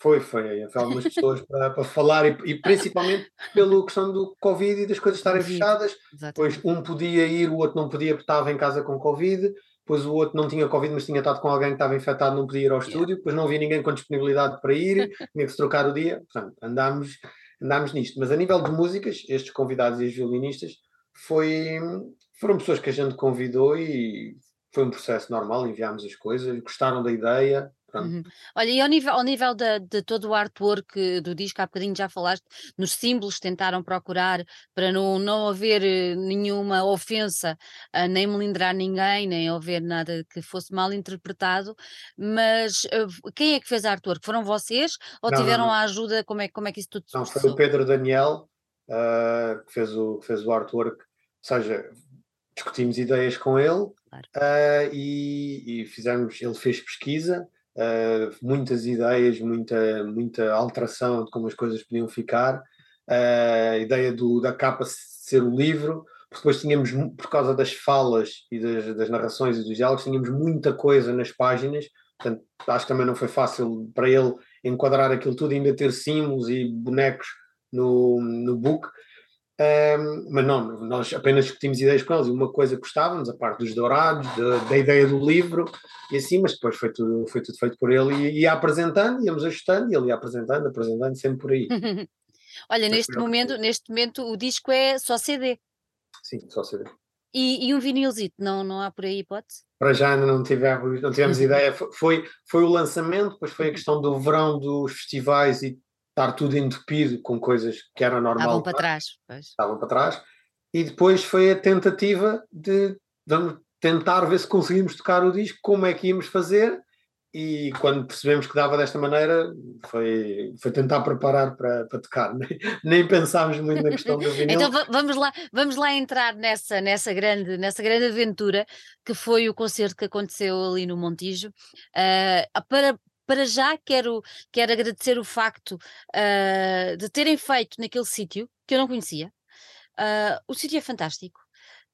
Foi, foi. Foi algumas pessoas para, para falar e, e, principalmente pela questão do Covid e das coisas estarem fechadas. Exatamente. Pois um podia ir, o outro não podia porque estava em casa com Covid. Depois o outro não tinha Covid, mas tinha estado com alguém que estava infectado, não podia ir ao estúdio. Depois não havia ninguém com disponibilidade para ir, tinha que se trocar o dia. Portanto, andámos, andámos nisto. Mas a nível de músicas, estes convidados e as violinistas foi, foram pessoas que a gente convidou e foi um processo normal, enviámos as coisas, gostaram da ideia, Uhum. Olha, e ao nível, ao nível de, de, todo o artwork do disco, há bocadinho já falaste, nos símbolos tentaram procurar para não, não haver eh, nenhuma ofensa, uh, nem melindrar ninguém, nem haver nada que fosse mal interpretado, mas uh, quem é que fez a artwork? Foram vocês ou não, tiveram não, a ajuda? Como é, como é que isso tudo Não, foi o Pedro Daniel uh, que, fez o, que fez o artwork, ou seja, discutimos ideias com ele claro. e, e fizemos, ele fez pesquisa, uh, muitas ideias, muita, muita alteração de como as coisas podiam ficar, uh, a ideia do, da capa ser o livro, depois tínhamos, por causa das falas e das, das narrações e dos diálogos, tínhamos muita coisa nas páginas, portanto acho que também não foi fácil para ele enquadrar aquilo tudo, ainda ter símbolos e bonecos no, no book, um, mas não, nós apenas discutimos ideias com eles e uma coisa gostávamos, a parte dos dourados, de, da ideia do livro e assim, mas depois foi tudo, foi tudo feito por ele e ia apresentando, íamos ajustando e ele ia apresentando, apresentando, sempre por aí. Olha, mas neste momento, neste momento o disco é só CD. Sim, só CD. E, e um vinilzito, não, não há por aí hipótese? Para já ainda não tivemos, não tivemos ideia, foi, foi o lançamento, depois foi a questão do verão dos festivais e estar tudo entupido com coisas que era normal. Estavam para trás. Pois. Estavam para trás. E depois foi a tentativa de vamos tentar ver se conseguimos tocar o disco, como é que íamos fazer. E quando percebemos que dava desta maneira, foi, foi tentar preparar para, para tocar. Nem, nem pensámos muito na questão do vinil. então vamos lá, vamos lá entrar nessa, nessa, grande, nessa grande aventura que foi o concerto que aconteceu ali no Montijo. Uh, para, para já quero, quero agradecer o facto uh, de terem feito naquele sítio, que eu não conhecia. Uh, o sítio é fantástico.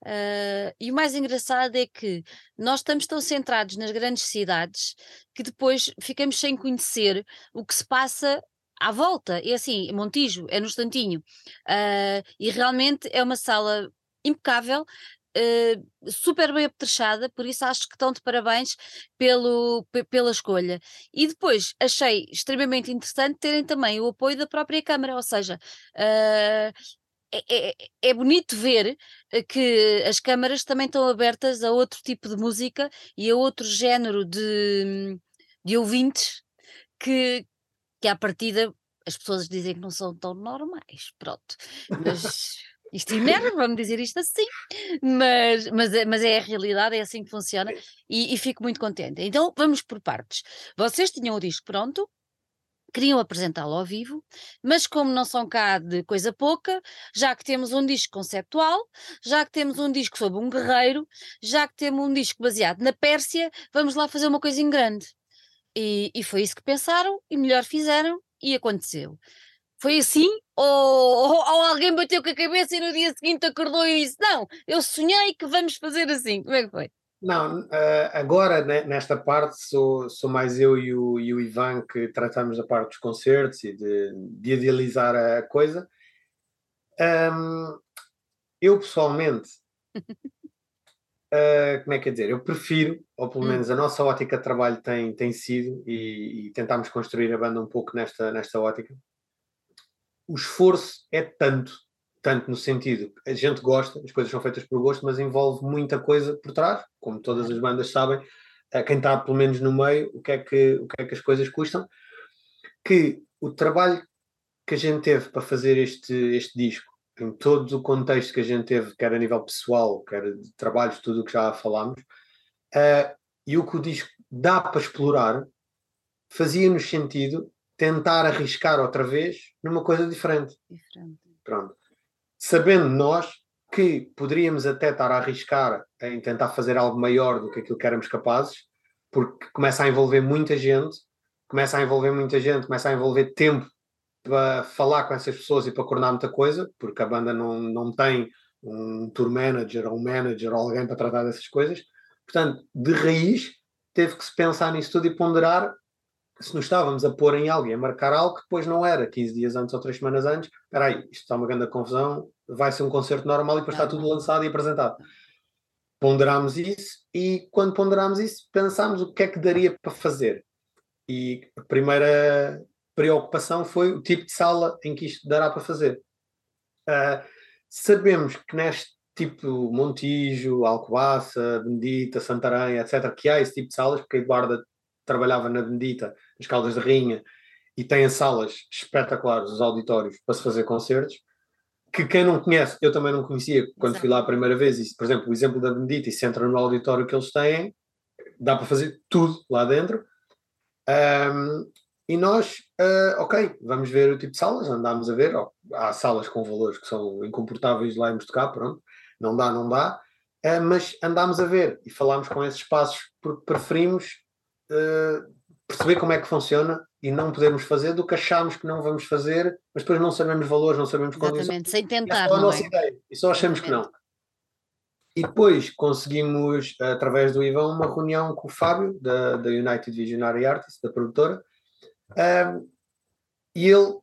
Uh, e o mais engraçado é que nós estamos tão centrados nas grandes cidades que depois ficamos sem conhecer o que se passa à volta. É assim, Montijo é no Estantinho. Uh, e realmente é uma sala impecável, uh, super bem apetrechada, por isso acho que estão de parabéns pelo, pela escolha. E depois achei extremamente interessante terem também o apoio da própria Câmara, ou seja, uh, é, é, é, bonito ver eh, que as câmaras também estão abertas a outro tipo de música e a outro género de, de ouvintes que, que à partida as pessoas dizem que não são tão normais, pronto. Mas isto merda, vamos dizer isto assim, mas, mas, é, mas é a realidade, é assim que funciona e, e fico muito contente. Então vamos por partes. Vocês tinham o disco pronto, queriam apresentá-lo ao vivo, mas como não são cá de coisa pouca, já que temos um disco conceptual, já que temos um disco sobre um guerreiro, já que temos um disco baseado na Pérsia, vamos lá fazer uma coisa em grande. E, e foi isso que pensaram, e melhor fizeram, e aconteceu. Foi assim? Ou, ou, alguém bateu com a cabeça e no dia seguinte acordou e disse: Não, eu sonhei que vamos fazer assim? Como é que foi? Não, uh, agora nesta parte sou, sou mais eu e o, e o Ivan que tratamos da parte dos concertos e de, de idealizar a coisa. Um, eu pessoalmente, uh, como é que é dizer? Eu prefiro, ou pelo hum. menos a nossa ótica de trabalho tem, tem sido, e, e tentámos construir a banda um pouco nesta, nesta ótica. O esforço é tanto tanto no sentido, a gente gosta, as coisas são feitas por gosto, mas envolve muita coisa por trás, como todas as bandas sabem, quem está pelo menos no meio, o que é que, o que, é que as coisas custam, que o trabalho que a gente teve para fazer este, este disco, em todo o contexto que a gente teve, quer a nível pessoal, quer de trabalhos, tudo o que já falámos, uh, e o que o disco dá para explorar, fazia-nos sentido tentar arriscar outra vez numa coisa diferente. Diferente. Pronto sabendo nós que poderíamos até estar a arriscar em tentar fazer algo maior do que aquilo que éramos capazes, porque começa a envolver muita gente, começa a envolver muita gente, começa a envolver tempo para falar com essas pessoas e para coordenar muita coisa, porque a banda não, não tem um tour manager ou um manager ou alguém para tratar dessas coisas. Portanto, de raiz, teve que se pensar nisso tudo e ponderar se nos estávamos a pôr em algo e a marcar algo que depois não era 15 dias antes ou 3 semanas antes, espera aí, isto está uma grande confusão, vai ser um concerto normal e depois está tudo lançado e apresentado. Ponderámos isso e quando ponderámos isso pensámos o que é que daria para fazer. E a primeira preocupação foi o tipo de sala em que isto dará para fazer. Uh, sabemos que neste tipo Montijo, Alcobaça, Bendita, Santarém, etc., que há esse tipo de salas, porque a Eduarda trabalhava na Bendita, nas Caldas de Rainha, e tem salas espetaculares, os auditórios, para se fazer concertos, que quem não conhece, eu também não conhecia quando Exato. fui lá a primeira vez, e, por exemplo, o exemplo da Bendita, e se entra no auditório que eles têm, dá para fazer tudo lá dentro. Um, e nós, uh, ok, vamos ver o tipo de salas, andámos a ver, oh, há salas com valores que são incomportáveis lá em tocar, pronto, não dá, não dá, uh, mas andámos a ver e falámos com esses espaços porque preferimos uh, perceber como é que funciona e não podermos fazer do que achamos que não vamos fazer, mas depois não sabemos valores, não sabemos condições. Exatamente, sem tentar. É só a nossa é? ideia e só achamos que não. E depois conseguimos, através do Ivan, uma reunião com o Fábio, da, da United Visionary Artists, da produtora, um, e ele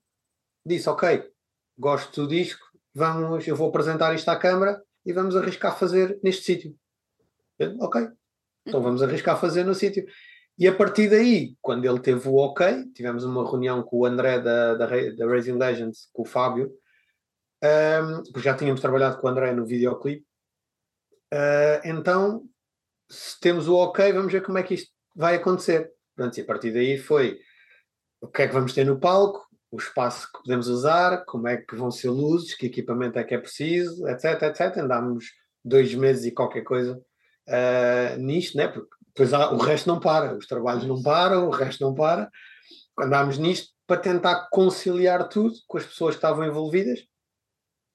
disse: Ok, gosto do disco, vamos, eu vou apresentar isto à Câmara e vamos arriscar fazer neste sítio. Ok, então uhum. vamos arriscar fazer no sítio. E a partir daí, quando ele teve o ok, tivemos uma reunião com o André da, da, da Racing Legends, com o Fábio, um, porque já tínhamos trabalhado com o André no videoclipe. Uh, então, se temos o ok, vamos ver como é que isto vai acontecer. Pronto, e a partir daí foi o que é que vamos ter no palco, o espaço que podemos usar, como é que vão ser luzes, que equipamento é que é preciso, etc, etc. Andámos dois meses e qualquer coisa uh, nisto, né? porque Pois há, o resto não para, os trabalhos não param, o resto não para. Andámos nisto para tentar conciliar tudo com as pessoas que estavam envolvidas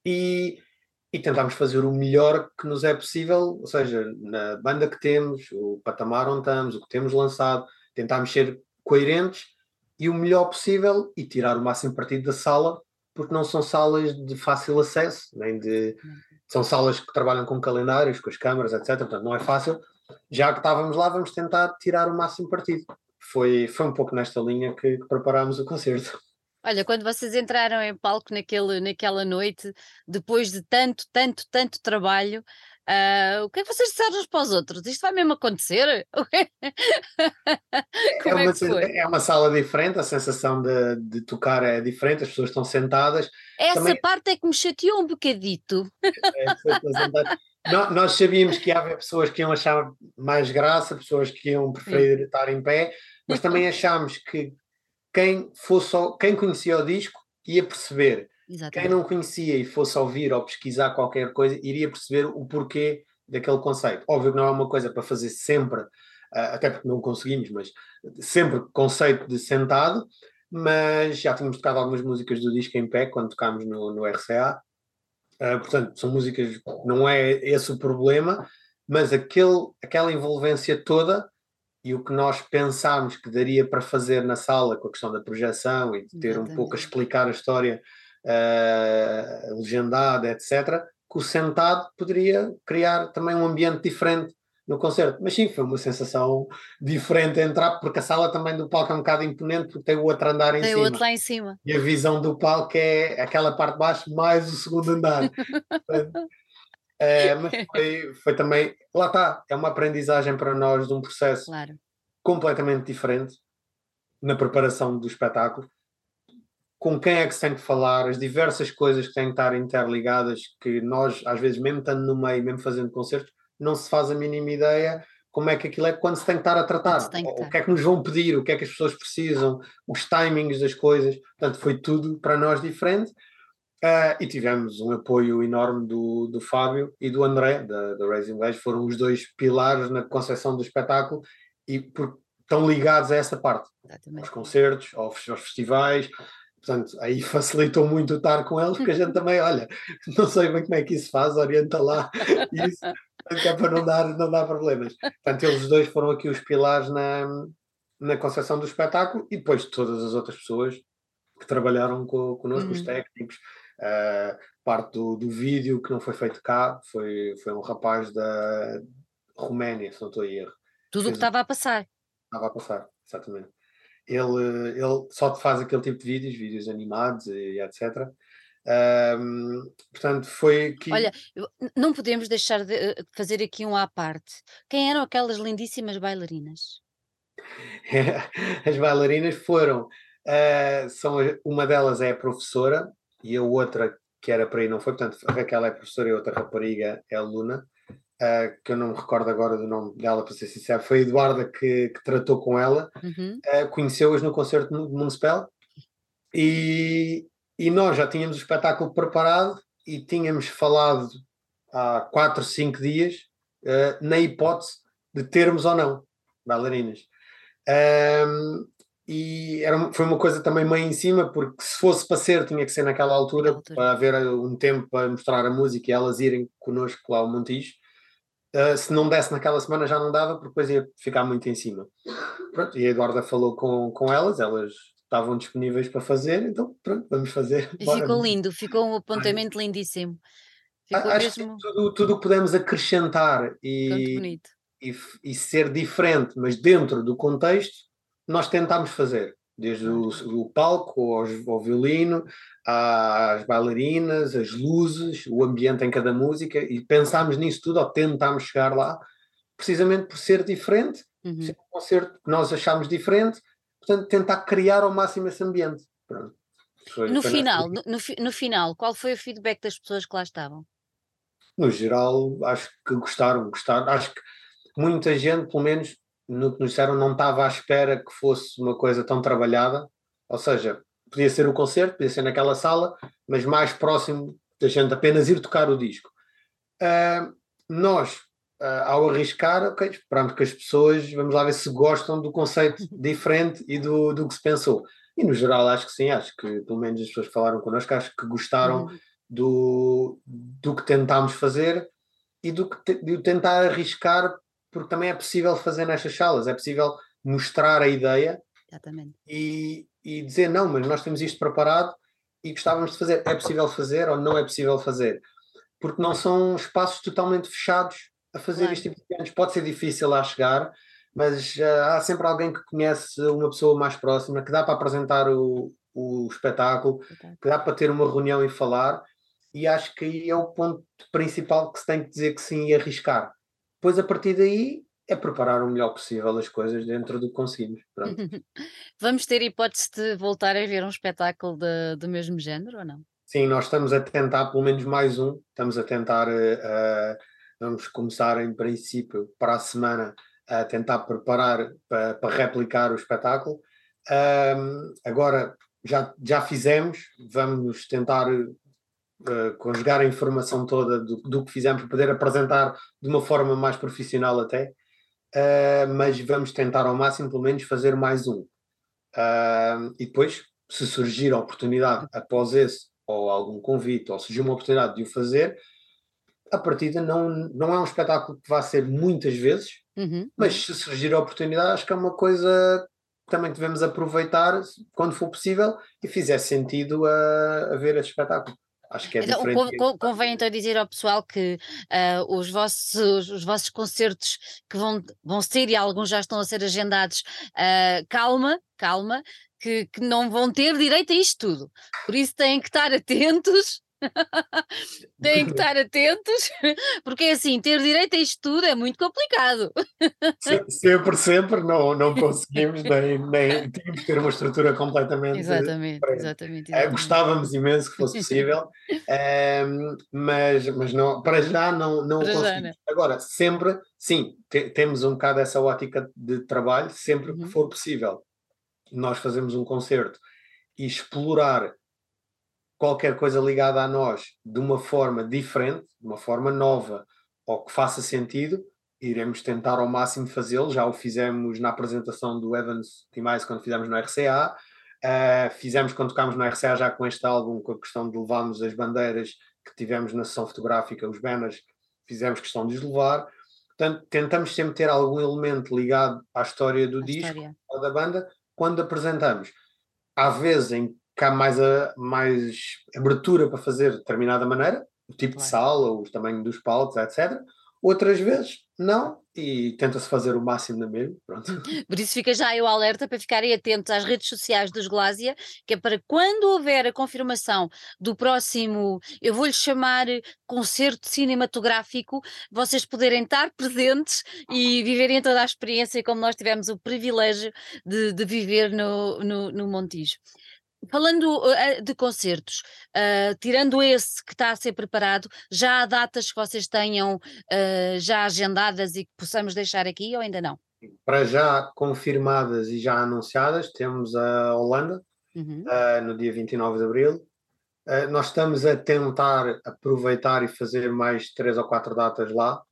e, e tentámos fazer o melhor que nos é possível, ou seja, na banda que temos, o patamar onde estamos, o que temos lançado, tentámos ser coerentes e o melhor possível e tirar o máximo partido da sala, porque não são salas de fácil acesso, nem de. São salas que trabalham com calendários, com as câmaras, etc. Portanto, não é fácil já que estávamos lá, vamos tentar tirar o máximo partido. Foi, foi um pouco nesta linha que, que preparámos o concerto. Olha, quando vocês entraram em palco naquele, naquela noite, depois de tanto, tanto, tanto trabalho, uh, o que é que vocês disseram uns para os outros? Isto vai mesmo acontecer? é, uma, é, é, uma, sala diferente, a sensação de, de, tocar é diferente, as pessoas estão sentadas. Essa Também... parte é que me chateou um bocadito. É, nós sabíamos que havia pessoas que iam achar mais graça, pessoas que iam preferir estar em pé, mas também achámos que quem fosse quem conhecia o disco ia perceber. Exatamente. Quem não conhecia e fosse ouvir ou pesquisar qualquer coisa iria perceber o porquê daquele conceito. Óbvio que não é uma coisa para fazer sempre, ah, até porque não conseguimos, mas sempre conceito de sentado, mas já tínhamos tocado algumas músicas do disco em pé quando tocámos no, no RCA Uh, portanto, são músicas, não é esse o problema, mas aquele, aquela envolvência toda e o que nós pensámos que daria para fazer na sala com a questão da projeção e de ter Exatamente. um pouco a explicar a história uh, legendada, etc., que o sentado poderia criar também um ambiente diferente no concerto. Mas sim, foi uma sensação diferente entrar, porque a sala também do palco é um bocado imponente, porque tem o outro andar em tem cima. Tem outro lá em cima. E a visão do palco é aquela parte de baixo mais o segundo andar. é, mas foi, foi, também, lá está, é uma aprendizagem para nós de um processo claro. completamente diferente na preparação do espetáculo. Com quem é que se tem que falar, as diversas coisas que têm que estar interligadas, que nós, às vezes, mesmo estando no meio, mesmo fazendo concertos, não se faz a mínima ideia como é que aquilo é quando se tem que estar a tratar. Que o que é que nos vão pedir, o que é que as pessoas precisam, os timings das coisas. Portanto, foi tudo para nós diferente. Uh, e tivemos um apoio enorme do, do Fábio e do André, da, da Raising Wedge, foram os dois pilares na concepção do espetáculo e por, estão ligados a essa parte, Exatamente. aos concertos, aos, aos festivais, Portanto, aí facilitou muito estar com eles, porque a gente também, olha, não sei bem como é que isso faz, orienta lá isso, que é para não dar, não dar problemas. Portanto, eles dois foram aqui os pilares na, na concepção do espetáculo e depois todas as outras pessoas que trabalharam com, connosco, uhum. os técnicos, uh, parte do, do vídeo que não foi feito cá, foi, foi um rapaz da Roménia, se não estou a erro. Tudo o que estava a passar. Estava a passar, exatamente. Ele, ele só faz aquele tipo de vídeos, vídeos animados e etc. Um, portanto, foi que. Olha, não podemos deixar de eh, fazer aqui um à parte. Quem eram aquelas lindíssimas bailarinas? As bailarinas foram. Uh, são, uma delas é a professora e a outra que era para aí não foi. Portanto, a Raquel é professora e a outra rapariga é aluna uh, que eu não me recordo agora do nome dela, para ser sincero, foi a Eduarda que, que tratou com ela, uhum. uh, conheceu-as no concerto municipal e, e nós já tínhamos o espetáculo preparado e tínhamos falado há quatro, cinco dias uh, na hipótese de termos ou não bailarinas. Um, e era, foi uma coisa também meio em cima, porque se fosse para ser, tinha que ser naquela altura, altura. para haver um tempo para mostrar a música e elas irem connosco lá ao Montijo. Uh, se não desse naquela semana já não dava, porque depois ia ficar muito em cima. Pronto, e a Eduarda falou com, com elas, elas estavam disponíveis para fazer, então pronto, vamos fazer. E Bora. ficou lindo, ficou um apontamento Ai. lindíssimo. Ficou Acho mesmo... que tudo, tudo que podemos acrescentar e, e, e, ser diferente, mas dentro do contexto, nós tentámos fazer desde o, o palco ao, ao, violino, às bailarinas, as luzes, o ambiente em cada música, e pensámos nisso tudo, ou tentámos chegar lá, precisamente por ser diferente, uhum. ser um concerto que nós achámos diferente, tentar criar ao máximo esse ambiente. Foi, no, foi final, no, no, final, qual foi o feedback das pessoas que lá estavam? No geral, acho que gostaram, gostaram. Acho que muita gente, pelo menos, no que nos disseram, não estava à espera que fosse uma coisa tão trabalhada, ou seja, podia ser o concerto, podia ser naquela sala, mas mais próximo da gente apenas ir tocar o disco. Uh, nós, uh, ao arriscar, ok, esperamos que as pessoas, vamos lá ver se gostam do conceito diferente e do, do que se pensou. E no geral, acho que sim, acho que pelo menos as pessoas que falaram connosco, acho que gostaram uhum. do, do que tentámos fazer e do que te, de tentar arriscar porque também é possível fazer nestas salas, é possível mostrar a ideia e, e dizer não, mas nós temos isto preparado e gostávamos de fazer. É possível fazer ou não é possível fazer? Porque não são espaços totalmente fechados a fazer claro. este tipo de eventos. Pode ser difícil lá chegar, mas uh, há sempre alguém que conhece uma pessoa mais próxima, que dá para apresentar o, o espetáculo, que dá para ter uma reunião e falar, e acho que aí é o ponto principal que se tem que dizer que sim e arriscar. Depois, a partir daí, é preparar o melhor possível as coisas dentro do que conseguimos. Vamos ter hipótese de voltar a ver um espetáculo de, do mesmo género ou não? Sim, nós estamos a tentar pelo menos mais um. Estamos a tentar, uh, vamos começar em princípio para a semana a tentar preparar para, para replicar o espetáculo. Um, agora já, já fizemos, vamos tentar uh, conjugar a informação toda do, do, que fizemos para poder apresentar de uma forma mais profissional até, uh, mas vamos tentar ao máximo pelo menos fazer mais um. Uh, e depois, se surgir a oportunidade após esse, ou algum convite, ou surgir uma oportunidade de o fazer, a partida não, não é um espetáculo que vá ser muitas vezes, uhum. mas se surgir a oportunidade, acho que é uma coisa que também devemos aproveitar quando for possível e fizer sentido a, a ver esse espetáculo. Acho que é então, diferente. Convém, convém então dizer ao pessoal que uh, os, vossos, os vossos concertos que vão, vão ser, e alguns já estão a ser agendados, uh, calma, calma, que, que não vão ter direito a isto tudo. Por isso têm que estar atentos Têm que estar atentos, porque é assim, ter direito a isto tudo é muito complicado. sempre, sempre não, não conseguimos, nem, nem tínhamos que ter uma estrutura completamente. Exatamente, exatamente, é, exatamente. gostávamos imenso que fosse possível, é, mas, mas não, para já não, não para conseguimos. Já? Agora, sempre, sim, te, temos um bocado essa ótica de trabalho, sempre uhum. que for possível. Nós fazemos um concerto e explorar qualquer coisa ligada a nós de uma forma diferente, de uma forma nova, ou que faça sentido, iremos tentar ao máximo fazê-lo. Já o fizemos na apresentação do Evans Timais quando fizemos no RCA, uh, fizemos quando tocámos no RCA já com este álbum, com a questão de levarmos as bandeiras que tivemos na sessão fotográfica, os banners, fizemos questão de os levar. Portanto, tentamos sempre ter algum elemento ligado à história do a disco história. ou da banda quando apresentamos. Há vezes em que há mais, a, mais abertura para fazer de determinada maneira, o tipo claro. de sala, o tamanho dos palcos, etc. Outras vezes, não, e tenta-se fazer o máximo na mesma. Pronto. Por isso fica já aí o alerta para ficarem atentos às redes sociais dos Glásia, que é para quando houver a confirmação do próximo, eu vou-lhe chamar concerto cinematográfico, vocês poderem estar presentes e viverem toda a experiência como nós tivemos o privilégio de, de viver no, no, no Montijo. Falando uh, de concertos, uh, tirando esse que está a ser preparado, já há datas que vocês tenham uh, já agendadas e que possamos deixar aqui ou ainda não? Para já confirmadas e já anunciadas, temos a Holanda, uhum. no dia 29 de Abril. nós estamos a tentar aproveitar e fazer mais três ou quatro datas lá,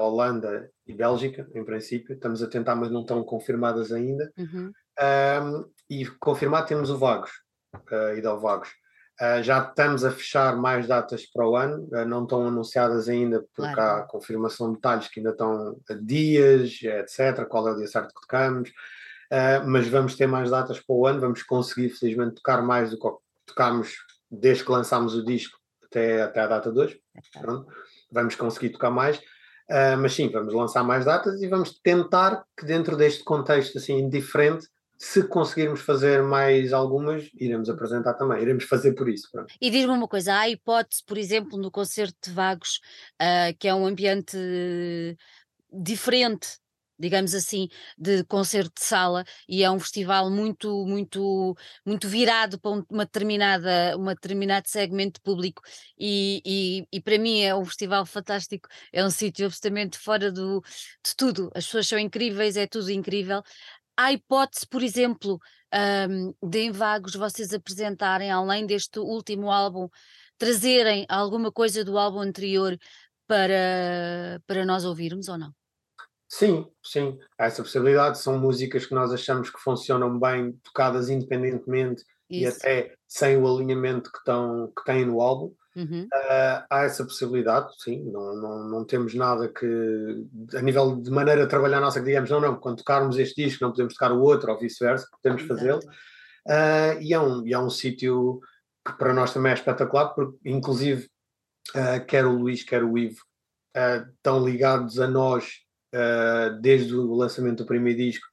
Holanda e Bélgica, em princípio. Estamos a tentar, mas não estão confirmadas ainda. Uhum. Um, e confirmado temos o Vagos, uh, ida ao Vagos. Uh, já estamos a fechar mais datas para o ano, uh, não estão anunciadas ainda, porque claro. há confirmação de detalhes que ainda estão a dias, etc. Qual é o dia certo que tocamos, uh, mas vamos ter mais datas para o ano, vamos conseguir, felizmente, tocar mais do que tocámos desde que lançámos o disco até, até a data 2. Pronto, vamos conseguir tocar mais. mas sim, vamos lançar mais datas e vamos tentar que dentro deste contexto assim diferente se conseguirmos fazer mais algumas, iremos apresentar também, iremos fazer por isso. Pronto. E diz-me uma coisa, há hipótese, por exemplo, no concerto de Vagos, uh, que é um ambiente diferente, digamos assim, de concerto de sala e é um festival muito, muito, muito virado para uma determinada, uma determinado segmento público e, e, e, para mim é um festival fantástico, é um sítio absolutamente fora do, de tudo, as pessoas são incríveis, é tudo incrível, há hipótese, por exemplo, um, de em Vagos vocês apresentarem, além deste último álbum, trazerem alguma coisa do álbum anterior para, para nós ouvirmos ou não? Sim, sim, há essa possibilidade. São músicas que nós achamos que funcionam bem, tocadas independentemente Isso. e até sem o alinhamento que, estão, que têm no álbum. Uhum. Uh, há essa possibilidade, sim, não, não, não temos nada que, a nível de maneira de trabalhar nossa, que digamos, não, não, quando tocarmos este disco não podemos tocar o outro ou vice-versa, podemos fazê-lo. Uh, e é um, e é um sítio que para nós também é espetacular, porque inclusive uh, quer o Luís, quer o Ivo estão ligados a nós desde o lançamento do primeiro disco,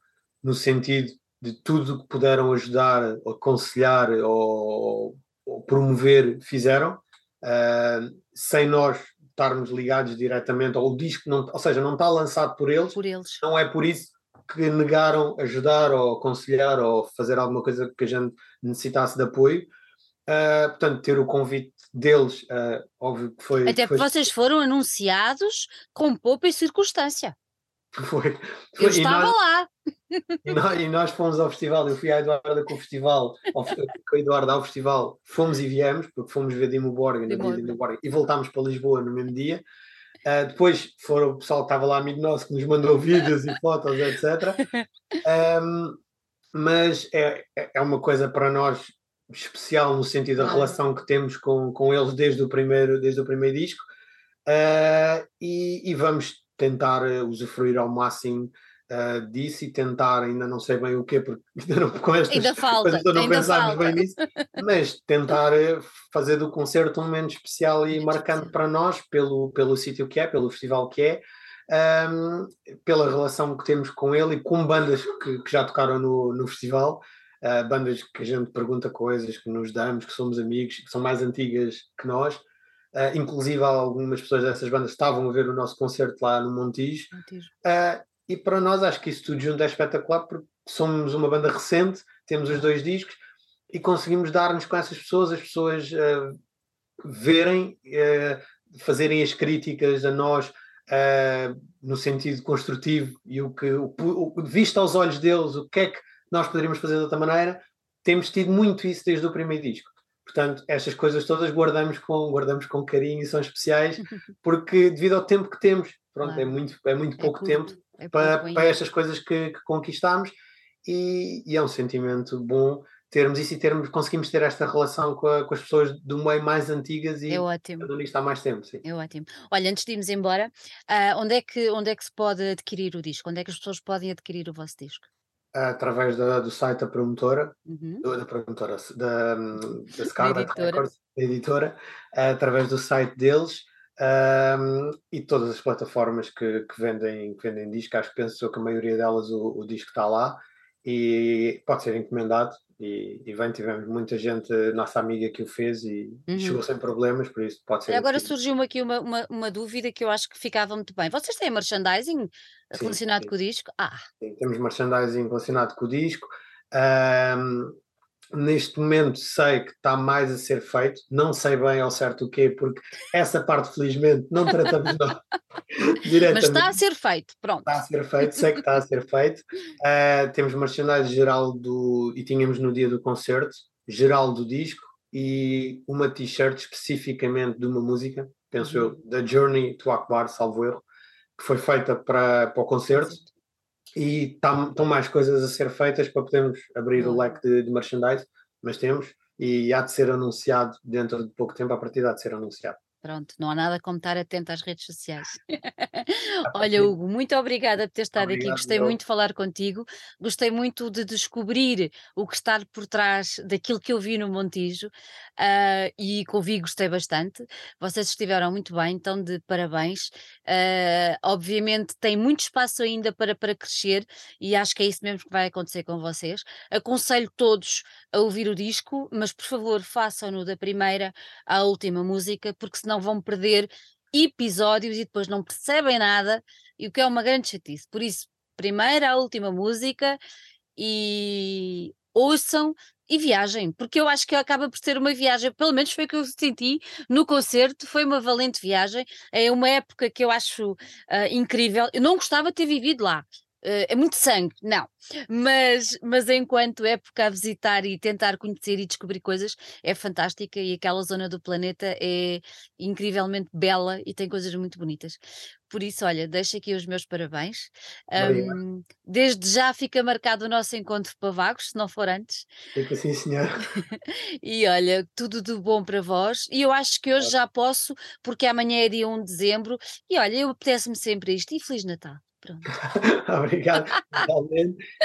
no sentido de tudo que puderam ajudar, aconselhar ou, ou promover, fizeram uh, sem nós estarmos ligados diretamente ao disco, não, ou seja, não está lançado por eles, por eles, não é por isso que negaram ajudar ou aconselhar ou fazer alguma coisa que a gente necessitasse de apoio. Uh, portanto, ter o convite deles, uh, óbvio que foi. Até porque foi... vocês foram anunciados com pouca e circunstância. Foi, foi. Eu estava nós, lá. E nós, e nós, fomos ao festival, eu fui à Eduarda com o festival, ao, com a Eduarda ao festival, fomos e viemos, porque fomos ver Dimo Borg e voltámos para Lisboa no mesmo dia. Uh, depois foram o pessoal que estava lá, amigo nosso, que nos mandou vídeos e fotos, etc. Um, mas é, é, é uma coisa para nós especial no sentido da relação que temos com, com eles desde o primeiro, desde o primeiro disco. Uh, e, e, vamos tentar usufruir ao máximo uh, disso e tentar, ainda não sei bem o quê, porque ainda não com estas ainda falta, coisas não ainda pensámos falta. bem nisso, mas tentar eh, fazer do concerto um momento especial e Muito marcante especial. para nós, pelo, pelo sítio que é, pelo festival que é, um, pela relação que temos com ele e com bandas que, que já tocaram no, no festival. Uh, bandas que a gente pergunta coisas, que nos damos, que somos amigos, que são mais antigas que nós. Uh, inclusive, algumas pessoas dessas bandas estavam a ver o nosso concerto lá no Montijo. Montijo. Uh, e para nós, acho que isso tudo junto é espetacular, porque somos uma banda recente, temos os dois discos e conseguimos dar-nos com essas pessoas, as pessoas uh, verem, fazerem as críticas a nós no sentido construtivo e o que, o, o, visto aos olhos deles, o que é que nós poderíamos fazer de outra maneira. Temos tido muito isso desde o primeiro disco. Portanto, estas coisas todas guardamos com, guardamos com carinho e são especiais, porque devido ao tempo que temos, pronto, Claro. é, muito, é muito É pouco curto, tempo é para, para estas coisas que, que conquistamos e, e é um sentimento bom termos isso e termos, conseguimos ter esta relação com, a- com as pessoas do meio mais antigas e É ótimo. há mais tempo, sim. É ótimo. Olha, antes de irmos embora, ah, onde, é que, onde é que se pode adquirir o disco? Onde é que as pessoas podem adquirir o vosso disco? Através da- do site da promotora, Uhum. da promotora, da, da Scarlet editora. Records, da editora, através do site deles um, e todas as plataformas que, que vendem, que vendem disco. Acho que penso que a maioria delas o, o disco está lá e pode ser encomendado. E, e bem, tivemos muita gente, nossa amiga que o fez e, Uhum. chegou sem problemas, por isso pode ser. Agora adquirido. surgiu-me aqui uma, uma, uma dúvida que eu acho que ficava muito bem. Vocês têm merchandising relacionado sim. com o disco? Ah, Sim, temos merchandising relacionado com o disco. Ahm, neste momento sei que está mais a ser feito, não sei bem ao certo o quê, porque essa parte felizmente não tratamos nós diretamente. mas está a ser feito, pronto. Está a ser feito, sei que está a ser feito. Ah, temos merchandising geral do. e tínhamos no dia do concerto, geral do disco, e uma t-shirt especificamente de uma música, penso Uhum. eu, da Journey to Akbar, salvo erro, que foi feita para, para o concerto e tá- estão mais coisas a ser feitas para podermos abrir o Boa. leque de, de merchandise, mas temos e há de ser anunciado dentro de pouco tempo, a partir há de ser anunciado. Pronto, não há nada como estar atento às redes sociais. Olha, Hugo, muito obrigada por ter estado aqui. Obrigado, Gostei eu. muito de falar contigo. Gostei muito de descobrir o que está por trás daquilo que eu vi no Montijo ah, e que ouvi e gostei bastante. Vocês estiveram muito bem, então de parabéns. Ah, obviamente tem muito espaço ainda para, para crescer e acho que é isso mesmo que vai acontecer com vocês. Aconselho todos a ouvir o disco, mas por favor façam-no da primeira à última música, porque senão vão perder episódios e depois não percebem nada, e o que é uma grande chatice. Por isso, primeira à última música e ouçam e viajem, porque eu acho que acaba por ser uma viagem, pelo menos foi o que eu senti no concerto, foi uma valente viagem, é uma época que eu acho ah, incrível, eu não gostava de ter vivido lá, é muito sangue, não, mas, mas enquanto época a visitar e tentar conhecer e descobrir coisas, é fantástica e aquela zona do planeta é incrivelmente bela e tem coisas muito bonitas. Por isso, olha, deixo aqui os meus parabéns. Hum, desde já fica marcado o nosso encontro para Vagos, se não for antes. Fica assim, senhor. E olha, tudo de bom para vós. E eu acho que hoje já posso, porque amanhã é dia 1 de dezembro. E olha, eu apetece-me sempre isto. E Feliz Natal. Pronto, obrigado,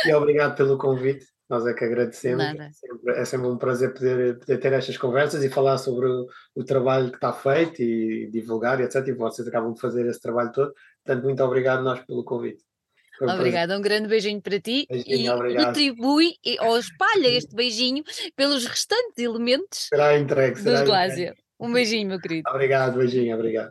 e obrigado pelo convite. Nós é que agradecemos. É sempre, é sempre um prazer poder, poder ter estas conversas e falar sobre o, o trabalho que está feito e divulgar e etc. E vocês acabam de fazer esse trabalho todo. Portanto, muito obrigado nós pelo convite. Um prazer. obrigada. Um grande beijinho para ti. Beijinho, e obrigado. retribui e- ou espalha este beijinho pelos restantes elementos Será entregue. Será dos. Glásia. Um beijinho, meu querido. Obrigado, beijinho, obrigado.